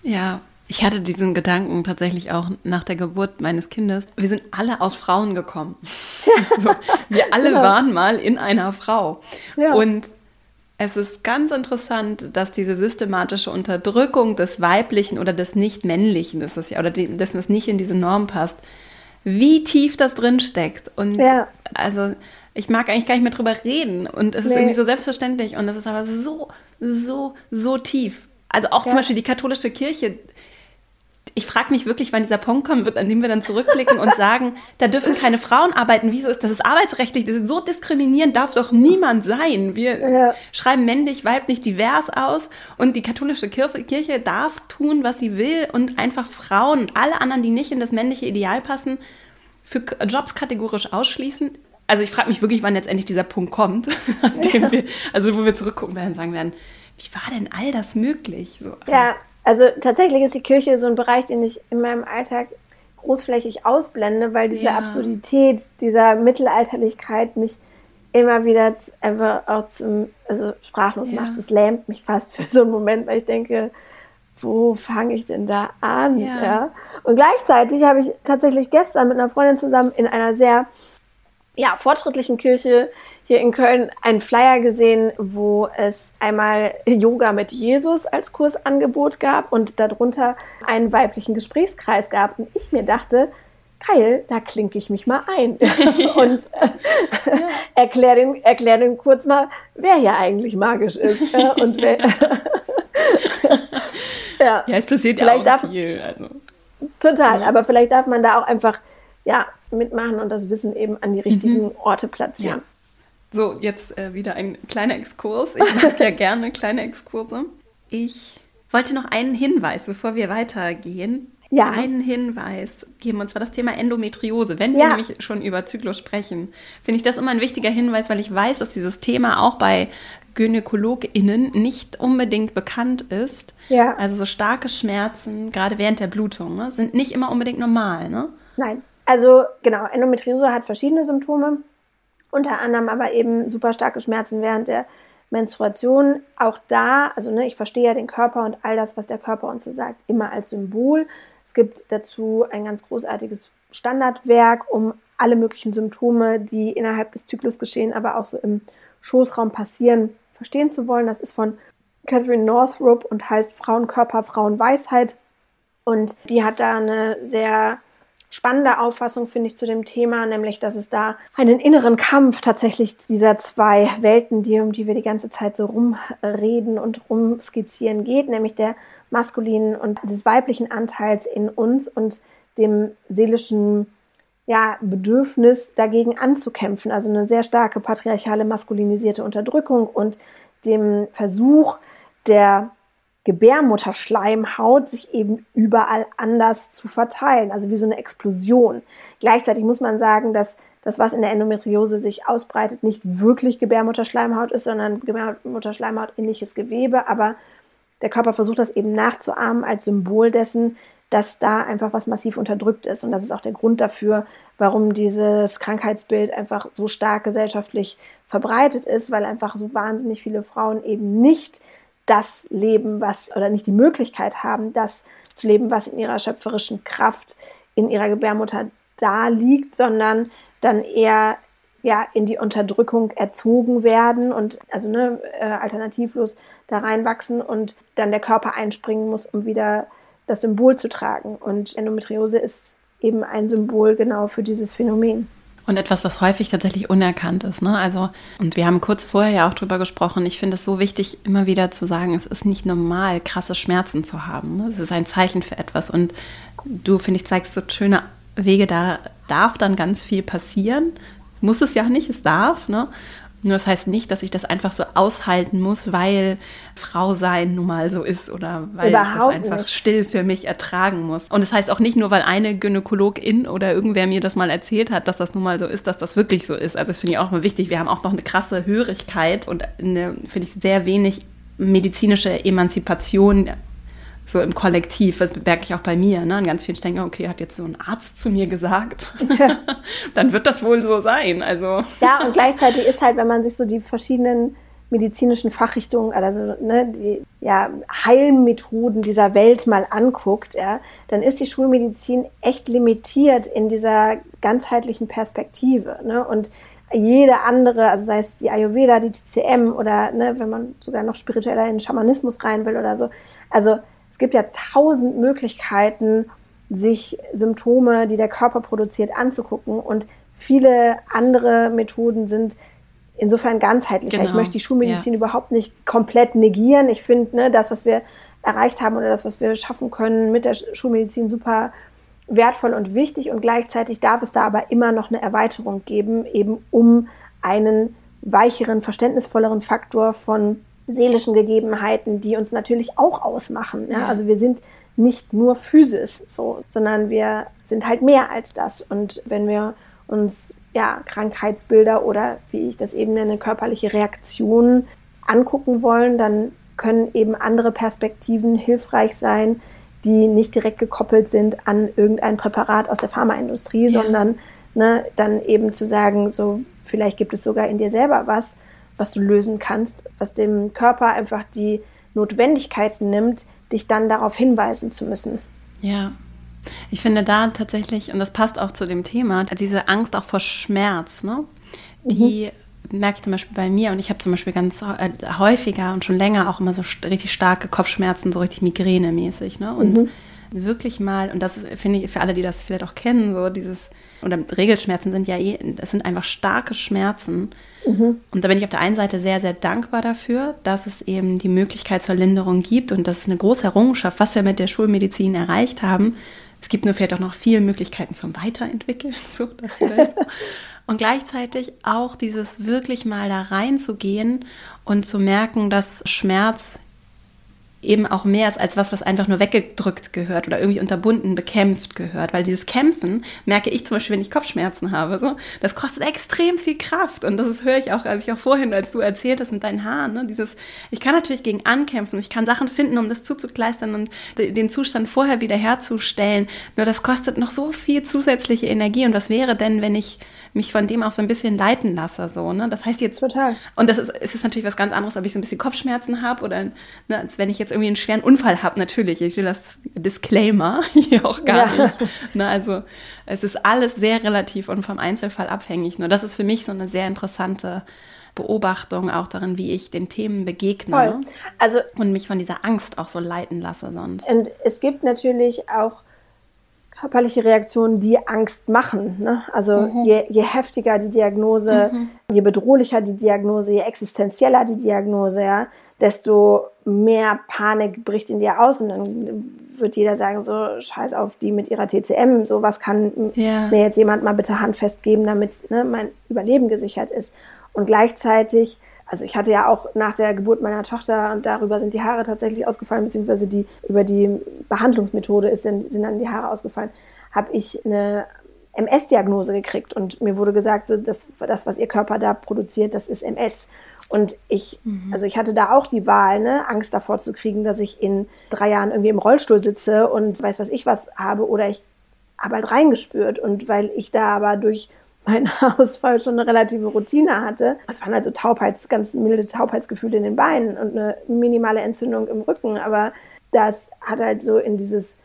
Ja, ich hatte diesen Gedanken tatsächlich auch nach der Geburt meines Kindes. Wir sind alle aus Frauen gekommen. [laughs] so, wir alle genau. waren mal in einer Frau. Ja. Und es ist ganz interessant, dass diese systematische Unterdrückung des Weiblichen oder des Nicht-Männlichen, das ist ja, oder dessen, was nicht in diese Norm passt, wie tief das drin steckt. Und ja. also ich mag eigentlich gar nicht mehr drüber reden. Und es ist nee. irgendwie so selbstverständlich und es ist aber so, so, so tief. Also auch ja. zum Beispiel die katholische Kirche. Ich frage mich wirklich, wann dieser Punkt kommen wird, an dem wir dann zurückblicken und sagen, da dürfen keine Frauen arbeiten. Wieso ist das? das ist arbeitsrechtlich? Das ist so diskriminierend darf doch niemand sein. Wir ja. schreiben männlich, weiblich, divers aus und die katholische Kirche darf tun, was sie will und einfach Frauen und alle anderen, die nicht in das männliche Ideal passen, für Jobs kategorisch ausschließen. Also ich frage mich wirklich, wann jetzt endlich dieser Punkt kommt, [laughs] ja. wir, also wo wir zurückgucken werden und sagen werden, wie war denn all das möglich? So, ja, also tatsächlich ist die Kirche so ein Bereich, den ich in meinem Alltag großflächig ausblende, weil diese ja. Absurdität dieser Mittelalterlichkeit mich immer wieder einfach auch zum, also sprachlos ja. macht. Das lähmt mich fast [laughs] für so einen Moment, weil ich denke, wo fange ich denn da an? Ja. ja? Und gleichzeitig habe ich tatsächlich gestern mit einer Freundin zusammen in einer sehr ja, fortschrittlichen Kirche hier in Köln einen Flyer gesehen, wo es einmal Yoga mit Jesus als Kursangebot gab und darunter einen weiblichen Gesprächskreis gab. Und ich mir dachte, geil, da klinke ich mich mal ein [laughs] [laughs] und äh, ja. erkläre den, erklär den kurz mal, wer hier eigentlich magisch ist. Äh, und wer [laughs] ja. ja, es passiert vielleicht ja auch darf, viel. Also. Total, aber vielleicht darf man da auch einfach ja, mitmachen und das Wissen eben an die richtigen mhm. Orte platzieren. Ja. So, jetzt äh, wieder ein kleiner Exkurs. Ich mache ja [laughs] gerne kleine Exkurse. Ich wollte noch einen Hinweis, bevor wir weitergehen. Ja. Einen Hinweis geben, und zwar das Thema Endometriose. Wenn ja. wir nämlich schon über Zyklus sprechen, finde ich das immer ein wichtiger Hinweis, weil ich weiß, dass dieses Thema auch bei GynäkologInnen nicht unbedingt bekannt ist. Ja. Also so starke Schmerzen, gerade während der Blutung, ne, sind nicht immer unbedingt normal, ne? Nein. Also genau, Endometriose hat verschiedene Symptome. Unter anderem aber eben super starke Schmerzen während der Menstruation. Auch da, also ne, ich verstehe ja den Körper und all das, was der Körper uns so sagt, immer als Symbol. Es gibt dazu ein ganz großartiges Standardwerk, um alle möglichen Symptome, die innerhalb des Zyklus geschehen, aber auch so im Schoßraum passieren, verstehen zu wollen. Das ist von Catherine Northrup und heißt Frauenkörper, Frauenweisheit. Und die hat da eine sehr spannende Auffassung, finde ich, zu dem Thema, nämlich, dass es da einen inneren Kampf tatsächlich dieser zwei Welten, die, um die wir die ganze Zeit so rumreden und rumskizzieren geht, nämlich der maskulinen und des weiblichen Anteils in uns und dem seelischen ja, Bedürfnis dagegen anzukämpfen. Also eine sehr starke patriarchale maskulinisierte Unterdrückung und dem Versuch der Gebärmutterschleimhaut sich eben überall anders zu verteilen, also wie so eine Explosion. Gleichzeitig muss man sagen, dass das, was in der Endometriose sich ausbreitet, nicht wirklich Gebärmutterschleimhaut ist, sondern Gebärmutterschleimhaut ähnliches Gewebe, aber der Körper versucht das eben nachzuahmen als Symbol dessen, dass da einfach was massiv unterdrückt ist. Und das ist auch der Grund dafür, warum dieses Krankheitsbild einfach so stark gesellschaftlich verbreitet ist, weil einfach so wahnsinnig viele Frauen eben nicht das leben, was oder nicht die Möglichkeit haben, das zu leben, was in ihrer schöpferischen Kraft in ihrer Gebärmutter da liegt, sondern dann eher ja in die Unterdrückung erzogen werden und also ne, äh, alternativlos da reinwachsen und dann der Körper einspringen muss, um wieder das Symbol zu tragen. Und Endometriose ist eben ein Symbol genau für dieses Phänomen. Und etwas, was häufig tatsächlich unerkannt ist. Ne? Also, und wir haben kurz vorher ja auch drüber gesprochen. Ich finde es so wichtig, immer wieder zu sagen, es ist nicht normal, krasse Schmerzen zu haben. Ne? Es ist ein Zeichen für etwas. Und du, finde ich, zeigst so schöne Wege, da darf dann ganz viel passieren. Muss es ja nicht, es darf. Ne? Nur das heißt nicht, dass ich das einfach so aushalten muss, weil Frau sein nun mal so ist oder weil Überhaupt ich das einfach nicht. still für mich ertragen muss. Und das heißt auch nicht nur, weil eine Gynäkologin oder irgendwer mir das mal erzählt hat, dass das nun mal so ist, dass das wirklich so ist. Also das finde ich auch mal wichtig. Wir haben auch noch eine krasse Hörigkeit und eine, finde ich, sehr wenig medizinische Emanzipation so im Kollektiv, das merke ich auch bei mir, ne? An ganz vielen Stellen, okay, hat jetzt so ein Arzt zu mir gesagt, [laughs] dann wird das wohl so sein. Also. Ja, und gleichzeitig ist halt, wenn man sich so die verschiedenen medizinischen Fachrichtungen, also ne, die ja, Heilmethoden dieser Welt mal anguckt, ja, dann ist die Schulmedizin echt limitiert in dieser ganzheitlichen Perspektive. Ne? Und jede andere, also sei es die Ayurveda, die TCM oder ne, wenn man sogar noch spiritueller in den Schamanismus rein will oder so, also es gibt ja tausend Möglichkeiten, sich Symptome, die der Körper produziert, anzugucken. Und viele andere Methoden sind insofern ganzheitlicher. Genau. Ich möchte die Schulmedizin ja. überhaupt nicht komplett negieren. Ich finde, ne, das, was wir erreicht haben oder das, was wir schaffen können mit der Schulmedizin, super wertvoll und wichtig. Und gleichzeitig darf es da aber immer noch eine Erweiterung geben, eben um einen weicheren, verständnisvolleren Faktor von seelischen Gegebenheiten, die uns natürlich auch ausmachen. Ja? Also wir sind nicht nur Physis, so, sondern wir sind halt mehr als das. Und wenn wir uns ja, Krankheitsbilder oder, wie ich das eben nenne, körperliche Reaktionen angucken wollen, dann können eben andere Perspektiven hilfreich sein, die nicht direkt gekoppelt sind an irgendein Präparat aus der Pharmaindustrie, ja. sondern ne, dann eben zu sagen, so vielleicht gibt es sogar in dir selber was, was du lösen kannst, was dem Körper einfach die Notwendigkeiten nimmt, dich dann darauf hinweisen zu müssen. Ja. Ich finde da tatsächlich, und das passt auch zu dem Thema, diese Angst auch vor Schmerz, ne? die mhm. merke ich zum Beispiel bei mir und ich habe zum Beispiel ganz äh, häufiger und schon länger auch immer so richtig starke Kopfschmerzen, so richtig migränemäßig. Ne? Und mhm. wirklich mal, und das finde ich für alle, die das vielleicht auch kennen, so dieses, oder Regelschmerzen sind ja eh, das sind einfach starke Schmerzen. Mhm. Und da bin ich auf der einen Seite sehr, sehr dankbar dafür, dass es eben die Möglichkeit zur Linderung gibt und das ist eine große Errungenschaft, was wir mit der Schulmedizin erreicht haben, es gibt nur vielleicht auch noch viele Möglichkeiten zum Weiterentwickeln. [laughs] So, das und gleichzeitig auch dieses wirklich mal da reinzugehen und zu merken, dass Schmerz eben auch mehr ist als was, was einfach nur weggedrückt gehört oder irgendwie unterbunden, bekämpft gehört. Weil dieses Kämpfen merke ich zum Beispiel, wenn ich Kopfschmerzen habe, so, das kostet extrem viel Kraft. Und das ist, höre ich auch, habe ich auch vorhin, als du erzählt hast mit deinen Haaren, ne? dieses, ich kann natürlich gegen ankämpfen, ich kann Sachen finden, um das zuzukleistern und den Zustand vorher wiederherzustellen. Nur das kostet noch so viel zusätzliche Energie. Und was wäre denn, wenn ich mich von dem auch so ein bisschen leiten lasse, so, ne? Das heißt jetzt. Total. Und das ist, es ist natürlich was ganz anderes, ob ich so ein bisschen Kopfschmerzen habe oder, ne, als wenn ich jetzt irgendwie einen schweren Unfall habe, natürlich. Ich will das Disclaimer [laughs] hier auch gar ja. nicht. Ne, also, es ist alles sehr relativ und vom Einzelfall abhängig. Nur das ist für mich so eine sehr interessante Beobachtung auch darin, wie ich den Themen begegne. Voll. Also, und mich von dieser Angst auch so leiten lasse sonst. Und es gibt natürlich auch körperliche Reaktionen, die Angst machen. Ne? Also mhm. je, je, heftiger die Diagnose, mhm. je bedrohlicher die Diagnose, je existenzieller die Diagnose, ja, desto mehr Panik bricht in dir aus und dann wird jeder sagen, so scheiß auf die mit ihrer TCM, so was kann ja. mir jetzt jemand mal bitte handfest geben, damit ne, mein Überleben gesichert ist. Und gleichzeitig also ich hatte ja auch nach der Geburt meiner Tochter und darüber sind die Haare tatsächlich ausgefallen, beziehungsweise die, über die Behandlungsmethode ist, sind dann die Haare ausgefallen, habe ich eine MS-Diagnose gekriegt und mir wurde gesagt, so, das, das, was ihr Körper da produziert, das ist MS. Und ich, mhm. also ich hatte da auch die Wahl, ne, Angst davor zu kriegen, dass ich in drei Jahren irgendwie im Rollstuhl sitze und weiß was ich was habe oder ich habe halt reingespürt und weil ich da aber durch mein [laughs] Ausfall schon eine relative Routine hatte. Es waren also Taubheits, ganz milde Taubheitsgefühle in den Beinen und eine minimale Entzündung im Rücken. Aber das hat halt so in dieses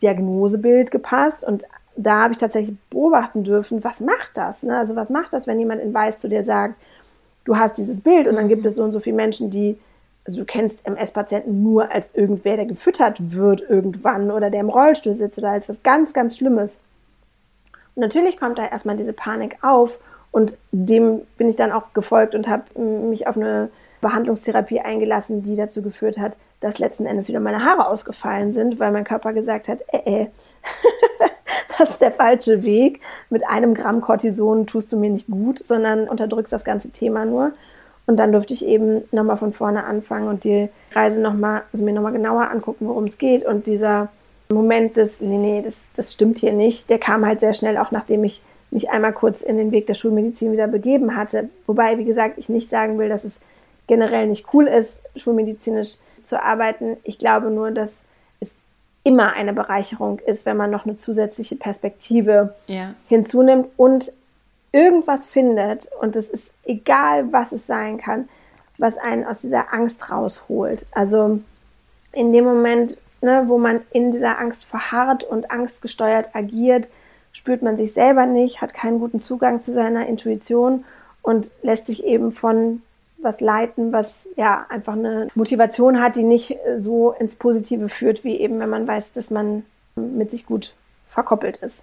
Diagnosebild gepasst und da habe ich tatsächlich beobachten dürfen, was macht das? Ne? Also was macht das, wenn jemand in Weiß zu dir sagt, du hast dieses Bild und dann gibt es so und so viele Menschen, die, also du kennst MS-Patienten nur als irgendwer, der gefüttert wird irgendwann oder der im Rollstuhl sitzt oder als was ganz, ganz Schlimmes. Und natürlich kommt da erstmal diese Panik auf und dem bin ich dann auch gefolgt und habe mich auf eine Behandlungstherapie eingelassen, die dazu geführt hat, dass letzten Endes wieder meine Haare ausgefallen sind, weil mein Körper gesagt hat, äh, äh, [laughs] das ist der falsche Weg. Mit einem Gramm Cortison tust du mir nicht gut, sondern unterdrückst das ganze Thema nur. Und dann durfte ich eben nochmal von vorne anfangen und die Reise nochmal, also mir nochmal genauer angucken, worum es geht. Und dieser Moment des, nee, nee, das, das stimmt hier nicht, der kam halt sehr schnell, auch nachdem ich mich einmal kurz in den Weg der Schulmedizin wieder begeben hatte. Wobei, wie gesagt, ich nicht sagen will, dass es generell nicht cool ist, schulmedizinisch zu arbeiten. Ich glaube nur, dass es immer eine Bereicherung ist, wenn man noch eine zusätzliche Perspektive ja. hinzunimmt und irgendwas findet, und es ist egal, was es sein kann, was einen aus dieser Angst rausholt. Also in dem Moment, ne, wo man in dieser Angst verharrt und angstgesteuert agiert, spürt man sich selber nicht, hat keinen guten Zugang zu seiner Intuition und lässt sich eben von was leiten, was ja einfach eine Motivation hat, die nicht so ins Positive führt, wie eben wenn man weiß, dass man mit sich gut verkoppelt ist.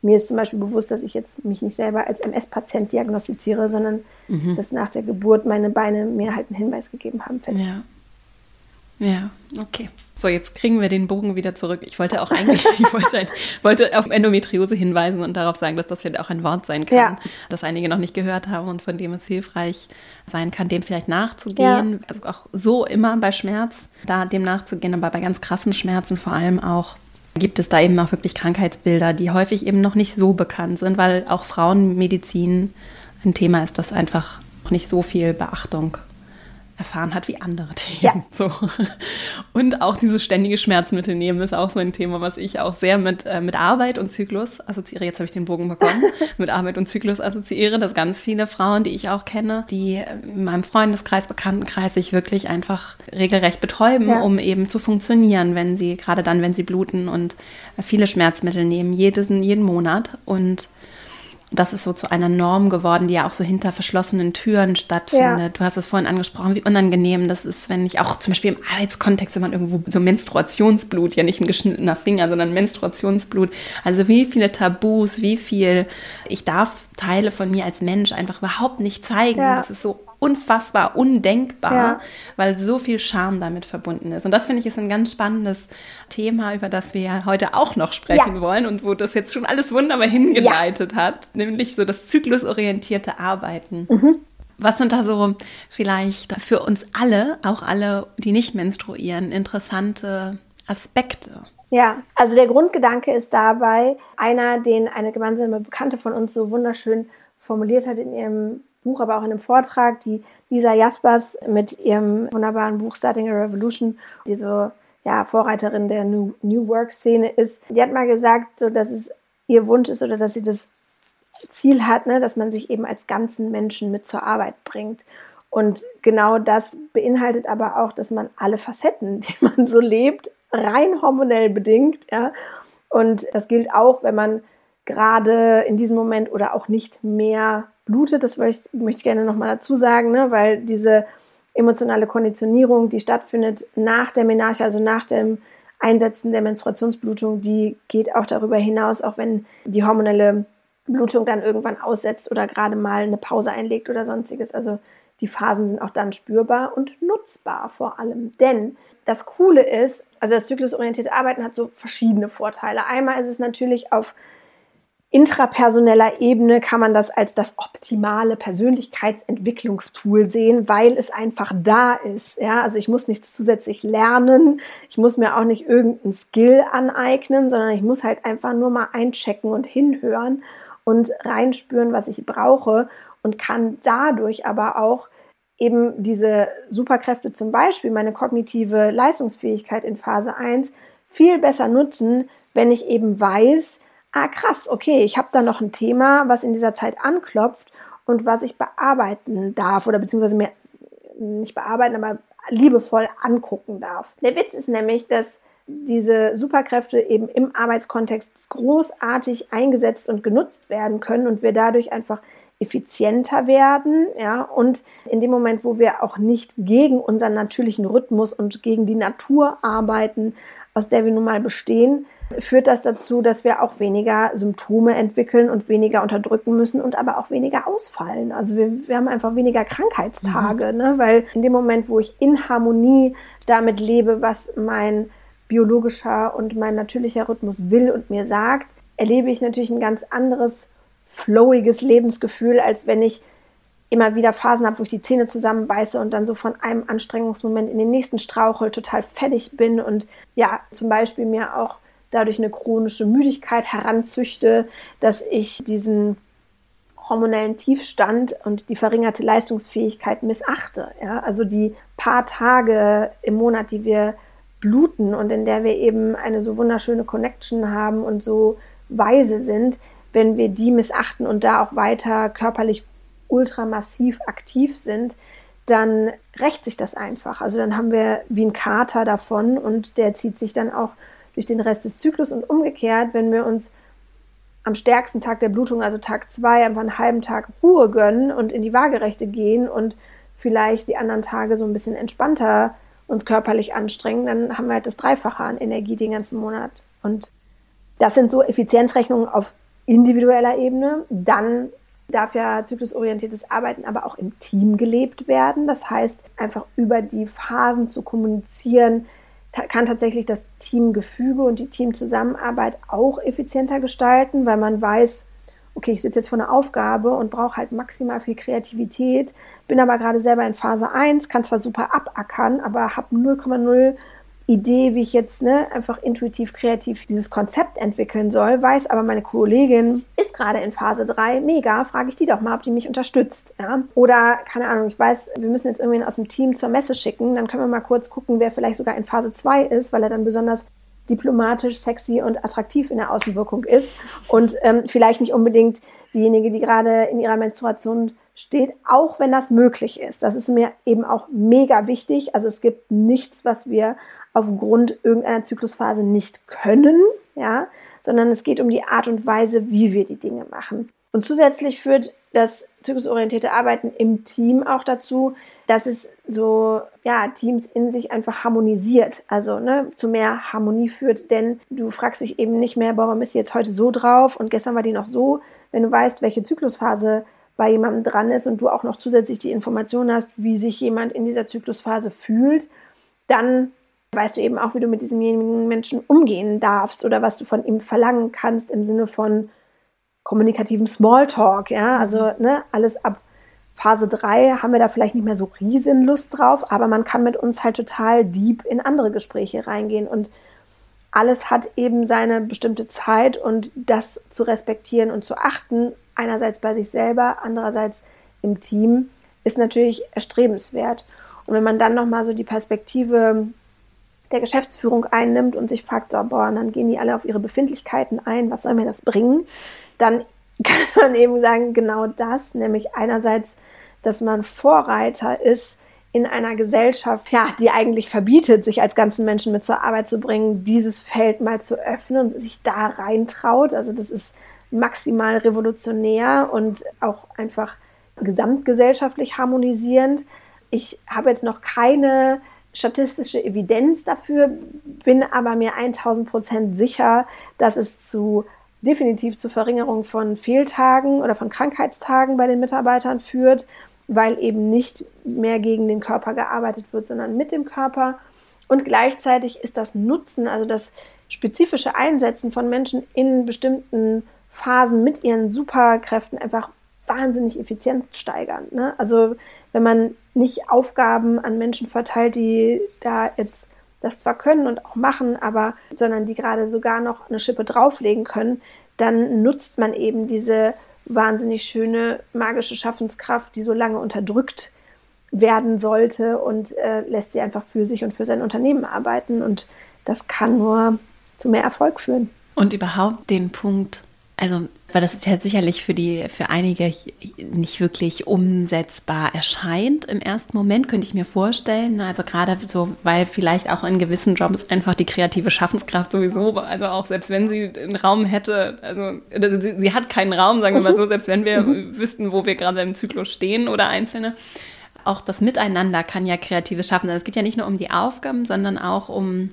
mir ist zum Beispiel bewusst, dass ich jetzt mich nicht selber als MS-Patient diagnostiziere, sondern mhm. dass nach der Geburt meine Beine mir halt einen Hinweis gegeben haben. Fertig. Ja. Ja, okay. So, jetzt kriegen wir den Bogen wieder zurück. Ich wollte auch eigentlich, [laughs] ich wollte, ein, wollte, auf Endometriose hinweisen und darauf sagen, dass das vielleicht auch ein Wort sein kann, ja. das einige noch nicht gehört haben und von dem es hilfreich sein kann, dem vielleicht nachzugehen. Ja. Also auch so immer bei Schmerz, da dem nachzugehen, aber bei ganz krassen Schmerzen vor allem auch gibt es da eben auch wirklich Krankheitsbilder, die häufig eben noch nicht so bekannt sind, weil auch Frauenmedizin ein Thema ist, das einfach noch nicht so viel Beachtung erfahren hat wie andere Themen. Ja. So. Und auch dieses ständige Schmerzmittel nehmen ist auch so ein Thema, was ich auch sehr mit, äh, mit Arbeit und Zyklus assoziiere. Jetzt habe ich den Bogen bekommen. [laughs] mit Arbeit und Zyklus assoziiere, dass ganz viele Frauen, die ich auch kenne, die in meinem Freundeskreis, Bekanntenkreis sich wirklich einfach regelrecht betäuben, ja. um eben zu funktionieren, wenn sie, gerade dann, wenn sie bluten und viele Schmerzmittel nehmen, jeden, jeden Monat. Und das ist so zu einer Norm geworden, die ja auch so hinter verschlossenen Türen stattfindet. Ja. Du hast es vorhin angesprochen, wie unangenehm das ist, wenn ich auch zum Beispiel im Arbeitskontext, wenn man irgendwo so Menstruationsblut, ja nicht ein geschnittener Finger, sondern Menstruationsblut. Also wie viele Tabus, wie viel, ich darf Teile von mir als Mensch einfach überhaupt nicht zeigen. Ja. Das ist so unfassbar undenkbar, ja. weil so viel Scham damit verbunden ist. Und das finde ich ist ein ganz spannendes Thema, über das wir ja heute auch noch sprechen ja. wollen und wo das jetzt schon alles wunderbar hingeleitet ja. hat, nämlich so das zyklusorientierte Arbeiten. Mhm. Was sind da so vielleicht für uns alle, auch alle, die nicht menstruieren, interessante Aspekte? Ja, also der Grundgedanke ist dabei einer, den eine gemeinsame Bekannte von uns so wunderschön formuliert hat in ihrem Buch, aber auch in einem Vortrag, die Lisa Jaspers mit ihrem wunderbaren Buch Starting a Revolution, die so ja, Vorreiterin der New, New Work-Szene ist. Die hat mal gesagt, so, dass es ihr Wunsch ist oder dass sie das Ziel hat, ne, dass man sich eben als ganzen Menschen mit zur Arbeit bringt. Und genau das beinhaltet aber auch, dass man alle Facetten, die [laughs] man so lebt, rein hormonell bedingt, ja. Und das gilt auch, wenn man gerade in diesem Moment oder auch nicht mehr blutet. Das möchte, möchte ich gerne nochmal dazu sagen, ne? weil diese emotionale Konditionierung, die stattfindet nach der Menarche, also nach dem Einsetzen der Menstruationsblutung, die geht auch darüber hinaus, auch wenn die hormonelle Blutung dann irgendwann aussetzt oder gerade mal eine Pause einlegt oder sonstiges. Also die Phasen sind auch dann spürbar und nutzbar vor allem. Denn das Coole ist, also das zyklusorientierte Arbeiten hat so verschiedene Vorteile. Einmal ist es natürlich auf intrapersoneller Ebene kann man das als das optimale Persönlichkeitsentwicklungstool sehen, weil es einfach da ist. Ja, also ich muss nichts zusätzlich lernen. Ich muss mir auch nicht irgendeinen Skill aneignen, sondern ich muss halt einfach nur mal einchecken und hinhören und reinspüren, was ich brauche und kann dadurch aber auch eben diese Superkräfte, zum Beispiel meine kognitive Leistungsfähigkeit in Phase 1, viel besser nutzen, wenn ich eben weiß, ah krass, okay, ich habe da noch ein Thema, was in dieser Zeit anklopft und was ich bearbeiten darf oder beziehungsweise mir nicht bearbeiten, aber liebevoll angucken darf. Der Witz ist nämlich, dass diese Superkräfte eben im Arbeitskontext großartig eingesetzt und genutzt werden können und wir dadurch einfach effizienter werden, ja, und in dem Moment, wo wir auch nicht gegen unseren natürlichen Rhythmus und gegen die Natur arbeiten, aus der wir nun mal bestehen, führt das dazu, dass wir auch weniger Symptome entwickeln und weniger unterdrücken müssen und aber auch weniger ausfallen. Also wir, wir haben einfach weniger Krankheitstage, mhm. ne? weil in dem Moment, wo ich in Harmonie damit lebe, was mein biologischer und mein natürlicher Rhythmus will und mir sagt, erlebe ich natürlich ein ganz anderes, flowiges Lebensgefühl, als wenn ich immer wieder Phasen habe, wo ich die Zähne zusammenbeiße und dann so von einem Anstrengungsmoment in den nächsten strauchel, total fertig bin und ja, zum Beispiel mir auch dadurch eine chronische Müdigkeit heranzüchte, dass ich diesen hormonellen Tiefstand und die verringerte Leistungsfähigkeit missachte. Ja? Also die paar Tage im Monat, die wir bluten und in der wir eben eine so wunderschöne Connection haben und so weise sind, wenn wir die missachten und da auch weiter körperlich ultramassiv aktiv sind, dann rächt sich das einfach. Also dann haben wir wie ein Kater davon und der zieht sich dann auch durch den Rest des Zyklus und umgekehrt, wenn wir uns am stärksten Tag der Blutung, also Tag 2, einfach einen halben Tag Ruhe gönnen und in die Waagerechte gehen und vielleicht die anderen Tage so ein bisschen entspannter uns körperlich anstrengen, dann haben wir halt das Dreifache an Energie den ganzen Monat. Und das sind so Effizienzrechnungen auf individueller Ebene. Dann darf ja zyklusorientiertes Arbeiten aber auch im Team gelebt werden. Das heißt, einfach über die Phasen zu kommunizieren, kann tatsächlich das Teamgefüge und die Teamzusammenarbeit auch effizienter gestalten, weil man weiß, okay, ich sitze jetzt vor einer Aufgabe und brauche halt maximal viel Kreativität, bin aber gerade selber in Phase 1, kann zwar super abackern, aber habe 0,0 Idee, wie ich jetzt ne, einfach intuitiv, kreativ dieses Konzept entwickeln soll, weiß aber meine Kollegin ist gerade in Phase 3, mega, frage ich die doch mal, ob die mich unterstützt. Ja? Oder, keine Ahnung, ich weiß, wir müssen jetzt irgendwen aus dem Team zur Messe schicken, dann können wir mal kurz gucken, wer vielleicht sogar in Phase 2 ist, weil er dann besonders diplomatisch, sexy und attraktiv in der Außenwirkung ist und ähm, vielleicht nicht unbedingt diejenige, die gerade in ihrer Menstruation steht, auch wenn das möglich ist. Das ist mir eben auch mega wichtig. Also es gibt nichts, was wir aufgrund irgendeiner Zyklusphase nicht können, ja, sondern es geht um die Art und Weise, wie wir die Dinge machen. Und zusätzlich führt das zyklusorientierte Arbeiten im Team auch dazu, dass es so ja, Teams in sich einfach harmonisiert, also ne, zu mehr Harmonie führt, denn du fragst dich eben nicht mehr, warum ist sie jetzt heute so drauf und gestern war die noch so, wenn du weißt, welche Zyklusphase bei jemandem dran ist und du auch noch zusätzlich die Information hast, wie sich jemand in dieser Zyklusphase fühlt, dann weißt du eben auch, wie du mit diesemjenigen Menschen umgehen darfst oder was du von ihm verlangen kannst im Sinne von kommunikativem Smalltalk, ja, also ne, alles ab Phase 3 haben wir da vielleicht nicht mehr so riesen Lust drauf, aber man kann mit uns halt total deep in andere Gespräche reingehen und alles hat eben seine bestimmte Zeit und das zu respektieren und zu achten, einerseits bei sich selber, andererseits im Team, ist natürlich erstrebenswert. Und wenn man dann nochmal so die Perspektive der Geschäftsführung einnimmt und sich fragt, so, boah, und dann gehen die alle auf ihre Befindlichkeiten ein, was soll mir das bringen? Dann [laughs] kann man eben sagen, genau das, nämlich einerseits, dass man Vorreiter ist in einer Gesellschaft, ja, die eigentlich verbietet, sich als ganzen Menschen mit zur Arbeit zu bringen, dieses Feld mal zu öffnen und sich da reintraut. Also das ist maximal revolutionär und auch einfach gesamtgesellschaftlich harmonisierend. Ich habe jetzt noch keine statistische Evidenz dafür, bin aber mir 1000 Prozent sicher, dass es zu definitiv zur Verringerung von Fehltagen oder von Krankheitstagen bei den Mitarbeitern führt, weil eben nicht mehr gegen den Körper gearbeitet wird, sondern mit dem Körper. Und gleichzeitig ist das Nutzen, also das spezifische Einsetzen von Menschen in bestimmten Phasen mit ihren Superkräften einfach wahnsinnig effizient steigern. Ne? Also wenn man nicht Aufgaben an Menschen verteilt, die da jetzt das zwar können und auch machen, aber sondern die gerade sogar noch eine Schippe drauflegen können, dann nutzt man eben diese wahnsinnig schöne magische Schaffenskraft, die so lange unterdrückt werden sollte und äh, lässt sie einfach für sich und für sein Unternehmen arbeiten und das kann nur zu mehr Erfolg führen. Und überhaupt den Punkt also, weil das jetzt halt sicherlich für die, für einige nicht wirklich umsetzbar erscheint im ersten Moment, könnte ich mir vorstellen. Ne? Also gerade so, weil vielleicht auch in gewissen Jobs einfach die kreative Schaffenskraft sowieso, also auch selbst wenn sie einen Raum hätte, also sie, sie hat keinen Raum, sagen wir mal so, selbst wenn wir mhm. wüssten, wo wir gerade im Zyklus stehen oder einzelne. Auch das Miteinander kann ja kreatives schaffen. Also es geht ja nicht nur um die Aufgaben, sondern auch um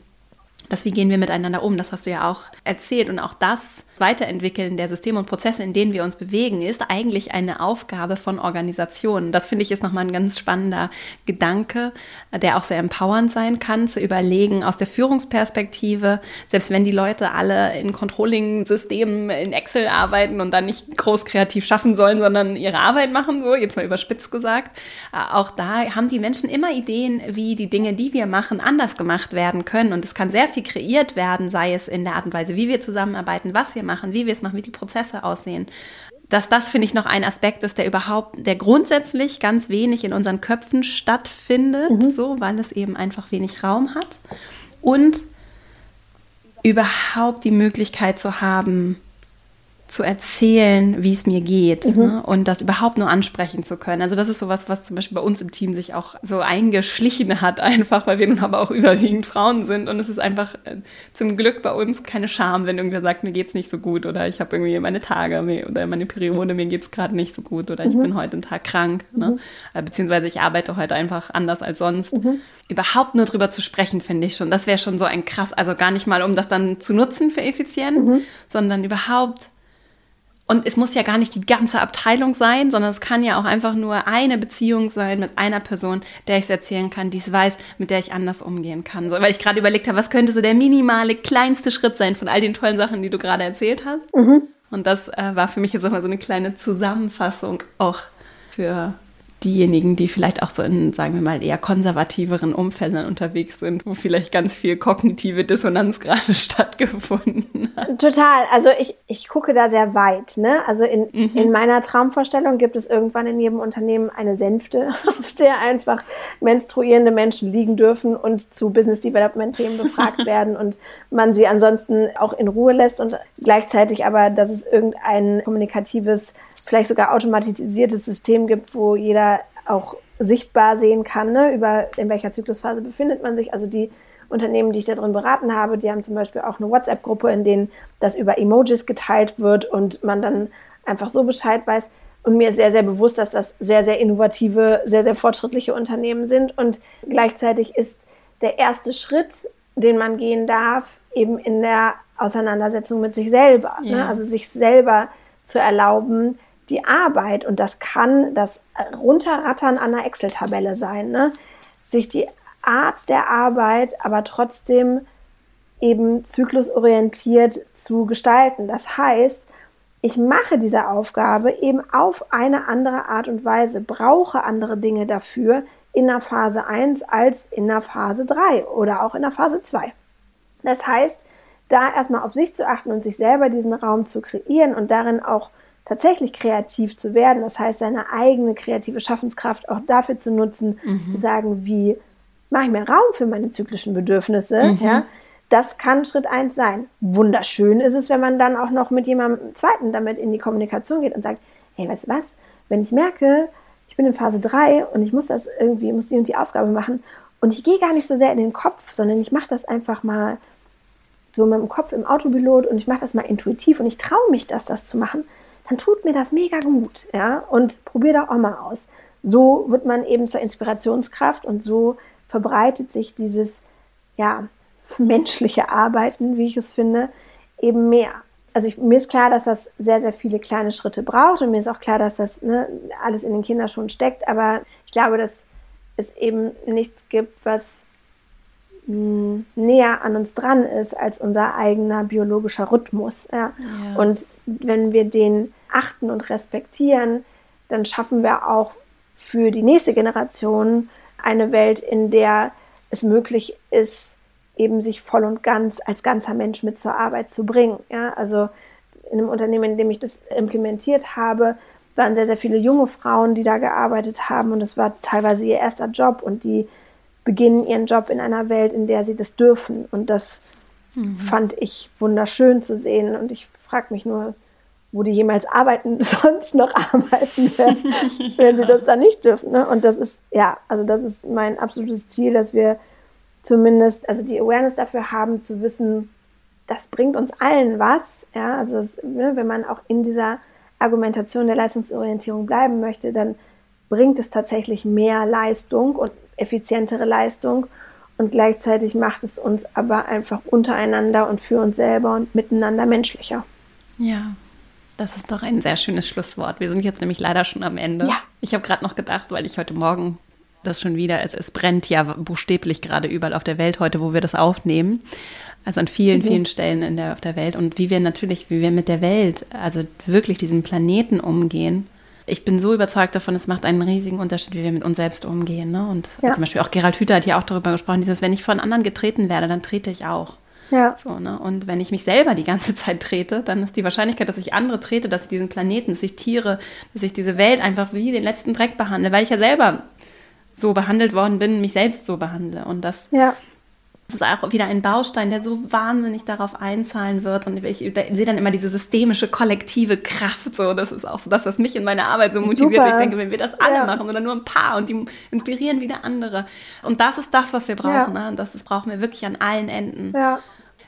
das, wie gehen wir miteinander um, das hast du ja auch erzählt. Und auch das Weiterentwickeln der Systeme und Prozesse, in denen wir uns bewegen, ist eigentlich eine Aufgabe von Organisationen. Das finde ich ist nochmal ein ganz spannender Gedanke, der auch sehr empowernd sein kann, zu überlegen aus der Führungsperspektive, selbst wenn die Leute alle in Controlling-Systemen in Excel arbeiten und dann nicht groß kreativ schaffen sollen, sondern ihre Arbeit machen, so jetzt mal überspitzt gesagt. Auch da haben die Menschen immer Ideen, wie die Dinge, die wir machen, anders gemacht werden können. Und es kann sehr viel kreiert werden, sei es in der Art und Weise, wie wir zusammenarbeiten, was wir machen, wie wir es machen, wie die Prozesse aussehen. Dass das, finde ich, noch ein Aspekt ist, der überhaupt, der grundsätzlich ganz wenig in unseren Köpfen stattfindet, mhm. so, weil es eben einfach wenig Raum hat. Und überhaupt die Möglichkeit zu haben, zu erzählen, wie es mir geht mhm. ne? und das überhaupt nur ansprechen zu können. Also das ist sowas, was zum Beispiel bei uns im Team sich auch so eingeschlichen hat, einfach weil wir nun aber auch überwiegend Frauen sind und es ist einfach äh, zum Glück bei uns keine Scham, wenn irgendwer sagt, mir geht's nicht so gut oder ich habe irgendwie meine Tage oder meine Periode, mir geht's gerade nicht so gut oder mhm. ich bin heute einen Tag krank, ne? mhm. ne? beziehungsweise ich arbeite heute einfach anders als sonst. Mhm. Überhaupt nur drüber zu sprechen, finde ich schon, das wäre schon so ein krass, also gar nicht mal, um das dann zu nutzen für effizient, mhm. sondern überhaupt Und es muss ja gar nicht die ganze Abteilung sein, sondern es kann ja auch einfach nur eine Beziehung sein mit einer Person, der ich es erzählen kann, die es weiß, mit der ich anders umgehen kann. So, weil ich gerade überlegt habe, was könnte so der minimale, kleinste Schritt sein von all den tollen Sachen, die du gerade erzählt hast. Mhm. Und das äh, war für mich jetzt auch mal so eine kleine Zusammenfassung auch für diejenigen, die vielleicht auch so in, sagen wir mal, eher konservativeren Umfeldern unterwegs sind, wo vielleicht ganz viel kognitive Dissonanz [laughs] gerade stattgefunden hat. Total. Also ich, ich gucke da sehr weit. Ne? Also in, mhm. in meiner Traumvorstellung gibt es irgendwann in jedem Unternehmen eine Sänfte, [laughs] auf der einfach menstruierende Menschen liegen dürfen und zu Business Development Themen befragt [laughs] werden und man sie ansonsten auch in Ruhe lässt und gleichzeitig aber, dass es irgendein kommunikatives vielleicht sogar automatisiertes System gibt, wo jeder auch sichtbar sehen kann, ne, über in welcher Zyklusphase befindet man sich. Also die Unternehmen, die ich da drin beraten habe, die haben zum Beispiel auch eine WhatsApp-Gruppe, in denen das über Emojis geteilt wird und man dann einfach so Bescheid weiß. Und mir ist sehr, sehr bewusst, dass das sehr, sehr innovative, sehr, sehr fortschrittliche Unternehmen sind. Und gleichzeitig ist der erste Schritt, den man gehen darf, eben in der Auseinandersetzung mit sich selber. Ne? Ja. Ne? Also sich selber zu erlauben, die Arbeit, und das kann das Runterrattern an einer Excel-Tabelle sein, ne? sich die Art der Arbeit aber trotzdem eben zyklusorientiert zu gestalten. Das heißt, ich mache diese Aufgabe eben auf eine andere Art und Weise, brauche andere Dinge dafür in der Phase 1 als in der Phase 3 oder auch in der Phase 2. Das heißt, da erstmal auf sich zu achten und sich selber diesen Raum zu kreieren und darin auch tatsächlich kreativ zu werden, das heißt seine eigene kreative Schaffenskraft auch dafür zu nutzen, mhm. zu sagen, wie mache ich mir Raum für meine zyklischen Bedürfnisse, mhm. ja, das kann Schritt eins sein. Wunderschön ist es, wenn man dann auch noch mit jemandem zweiten damit in die Kommunikation geht und sagt, hey, weißt du was, wenn ich merke, ich bin in Phase 3 und ich muss das irgendwie, muss die und die Aufgabe machen und ich gehe gar nicht so sehr in den Kopf, sondern ich mache das einfach mal so mit dem Kopf im Autopilot und ich mache das mal intuitiv und ich traue mich das, das zu machen, dann tut mir das mega gut, ja, und probier doch auch mal aus. So wird man eben zur Inspirationskraft und so verbreitet sich dieses, ja, [laughs] menschliche Arbeiten, wie ich es finde, eben mehr. Also ich, mir ist klar, dass das sehr, sehr viele kleine Schritte braucht und mir ist auch klar, dass das ne, alles in den Kindern schon steckt, aber ich glaube, dass es eben nichts gibt, was mh, näher an uns dran ist als unser eigener biologischer Rhythmus. Ja. ja. Und wenn wir den achten und respektieren, dann schaffen wir auch für die nächste Generation eine Welt, in der es möglich ist, eben sich voll und ganz als ganzer Mensch mit zur Arbeit zu bringen. Ja, also in einem Unternehmen, in dem ich das implementiert habe, waren sehr, sehr viele junge Frauen, die da gearbeitet haben und es war teilweise ihr erster Job und die beginnen ihren Job in einer Welt, in der sie das dürfen und das mhm. fand ich wunderschön zu sehen und ich frage mich nur, wo die jemals arbeiten, [laughs] sonst noch arbeiten werden, [laughs] wenn sie das dann nicht dürfen. Ne? Und das ist, ja, also das ist mein absolutes Ziel, dass wir zumindest, also die Awareness dafür haben, zu wissen, das bringt uns allen was. Ja, also es, ne, wenn man auch in dieser Argumentation der Leistungsorientierung bleiben möchte, dann bringt es tatsächlich mehr Leistung und effizientere Leistung. Und gleichzeitig macht es uns aber einfach untereinander und für uns selber und miteinander menschlicher. Ja, das ist doch ein sehr schönes Schlusswort. Wir sind jetzt nämlich leider schon am Ende. Ja. Ich habe gerade noch gedacht, weil ich heute Morgen das schon wieder, es, es brennt ja buchstäblich gerade überall auf der Welt heute, wo wir das aufnehmen. Also an vielen, mhm. vielen Stellen in der, auf der Welt. Und wie wir natürlich, wie wir mit der Welt, also wirklich diesen Planeten umgehen. Ich bin so überzeugt davon, es macht einen riesigen Unterschied, wie wir mit uns selbst umgehen. Ne? Und ja. zum Beispiel auch Gerald Hüther hat ja auch darüber gesprochen, dieses, wenn ich von anderen getreten werde, dann trete ich auch. Ja. So, ne? Und wenn ich mich selber die ganze [laughs] Zeit trete, dann ist die Wahrscheinlichkeit, dass ich andere trete, dass ich diesen Planeten, dass ich Tiere, dass ich diese Welt einfach wie den letzten Dreck behandle, weil ich ja selber so behandelt worden bin, mich selbst so behandle. Und das ja. Ist auch wieder ein Baustein, der so wahnsinnig darauf einzahlen wird. Und ich, ich sehe dann immer diese systemische, kollektive Kraft. So, das ist auch so das, was mich in meiner Arbeit so motiviert. Super. Ich denke, wenn wir das alle ja. machen oder nur ein paar und die inspirieren wieder andere. Und das ist das, was wir brauchen. Ja. Ne? Und das, das brauchen wir wirklich an allen Enden. Ja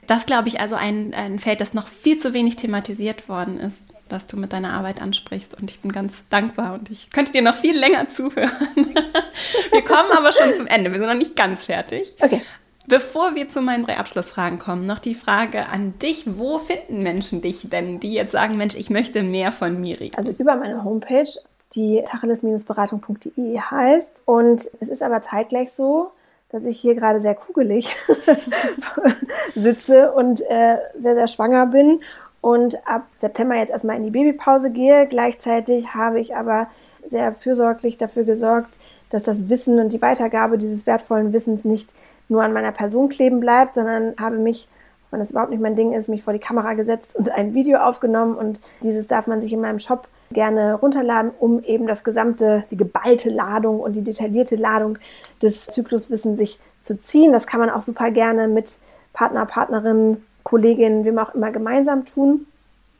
das, glaube ich, also ein, ein Feld, das noch viel zu wenig thematisiert worden ist, dass du mit deiner Arbeit ansprichst. Und ich bin ganz dankbar und ich könnte dir noch viel länger zuhören. [laughs] wir kommen aber schon zum Ende. Wir sind noch nicht ganz fertig. Okay. Bevor wir zu meinen drei Abschlussfragen kommen, noch die Frage an dich. Wo finden Menschen dich denn, die jetzt sagen, Mensch, ich möchte mehr von Miri? Also über meine Homepage, die tacheles-beratung.de heißt. Und es ist aber zeitgleich so, dass ich hier gerade sehr kugelig [laughs] sitze und äh, sehr, sehr schwanger bin und ab September jetzt erstmal in die Babypause gehe. Gleichzeitig habe ich aber sehr fürsorglich dafür gesorgt, dass das Wissen und die Weitergabe dieses wertvollen Wissens nicht nur an meiner Person kleben bleibt, sondern habe mich, wenn das überhaupt nicht mein Ding ist, mich vor die Kamera gesetzt und ein Video aufgenommen und dieses darf man sich in meinem Shop gerne runterladen, um eben das gesamte, die geballte Ladung und die detaillierte Ladung des Zykluswissens sich zu ziehen. Das kann man auch super gerne mit Partner, Partnerin, Kolleginnen, wem auch immer gemeinsam tun.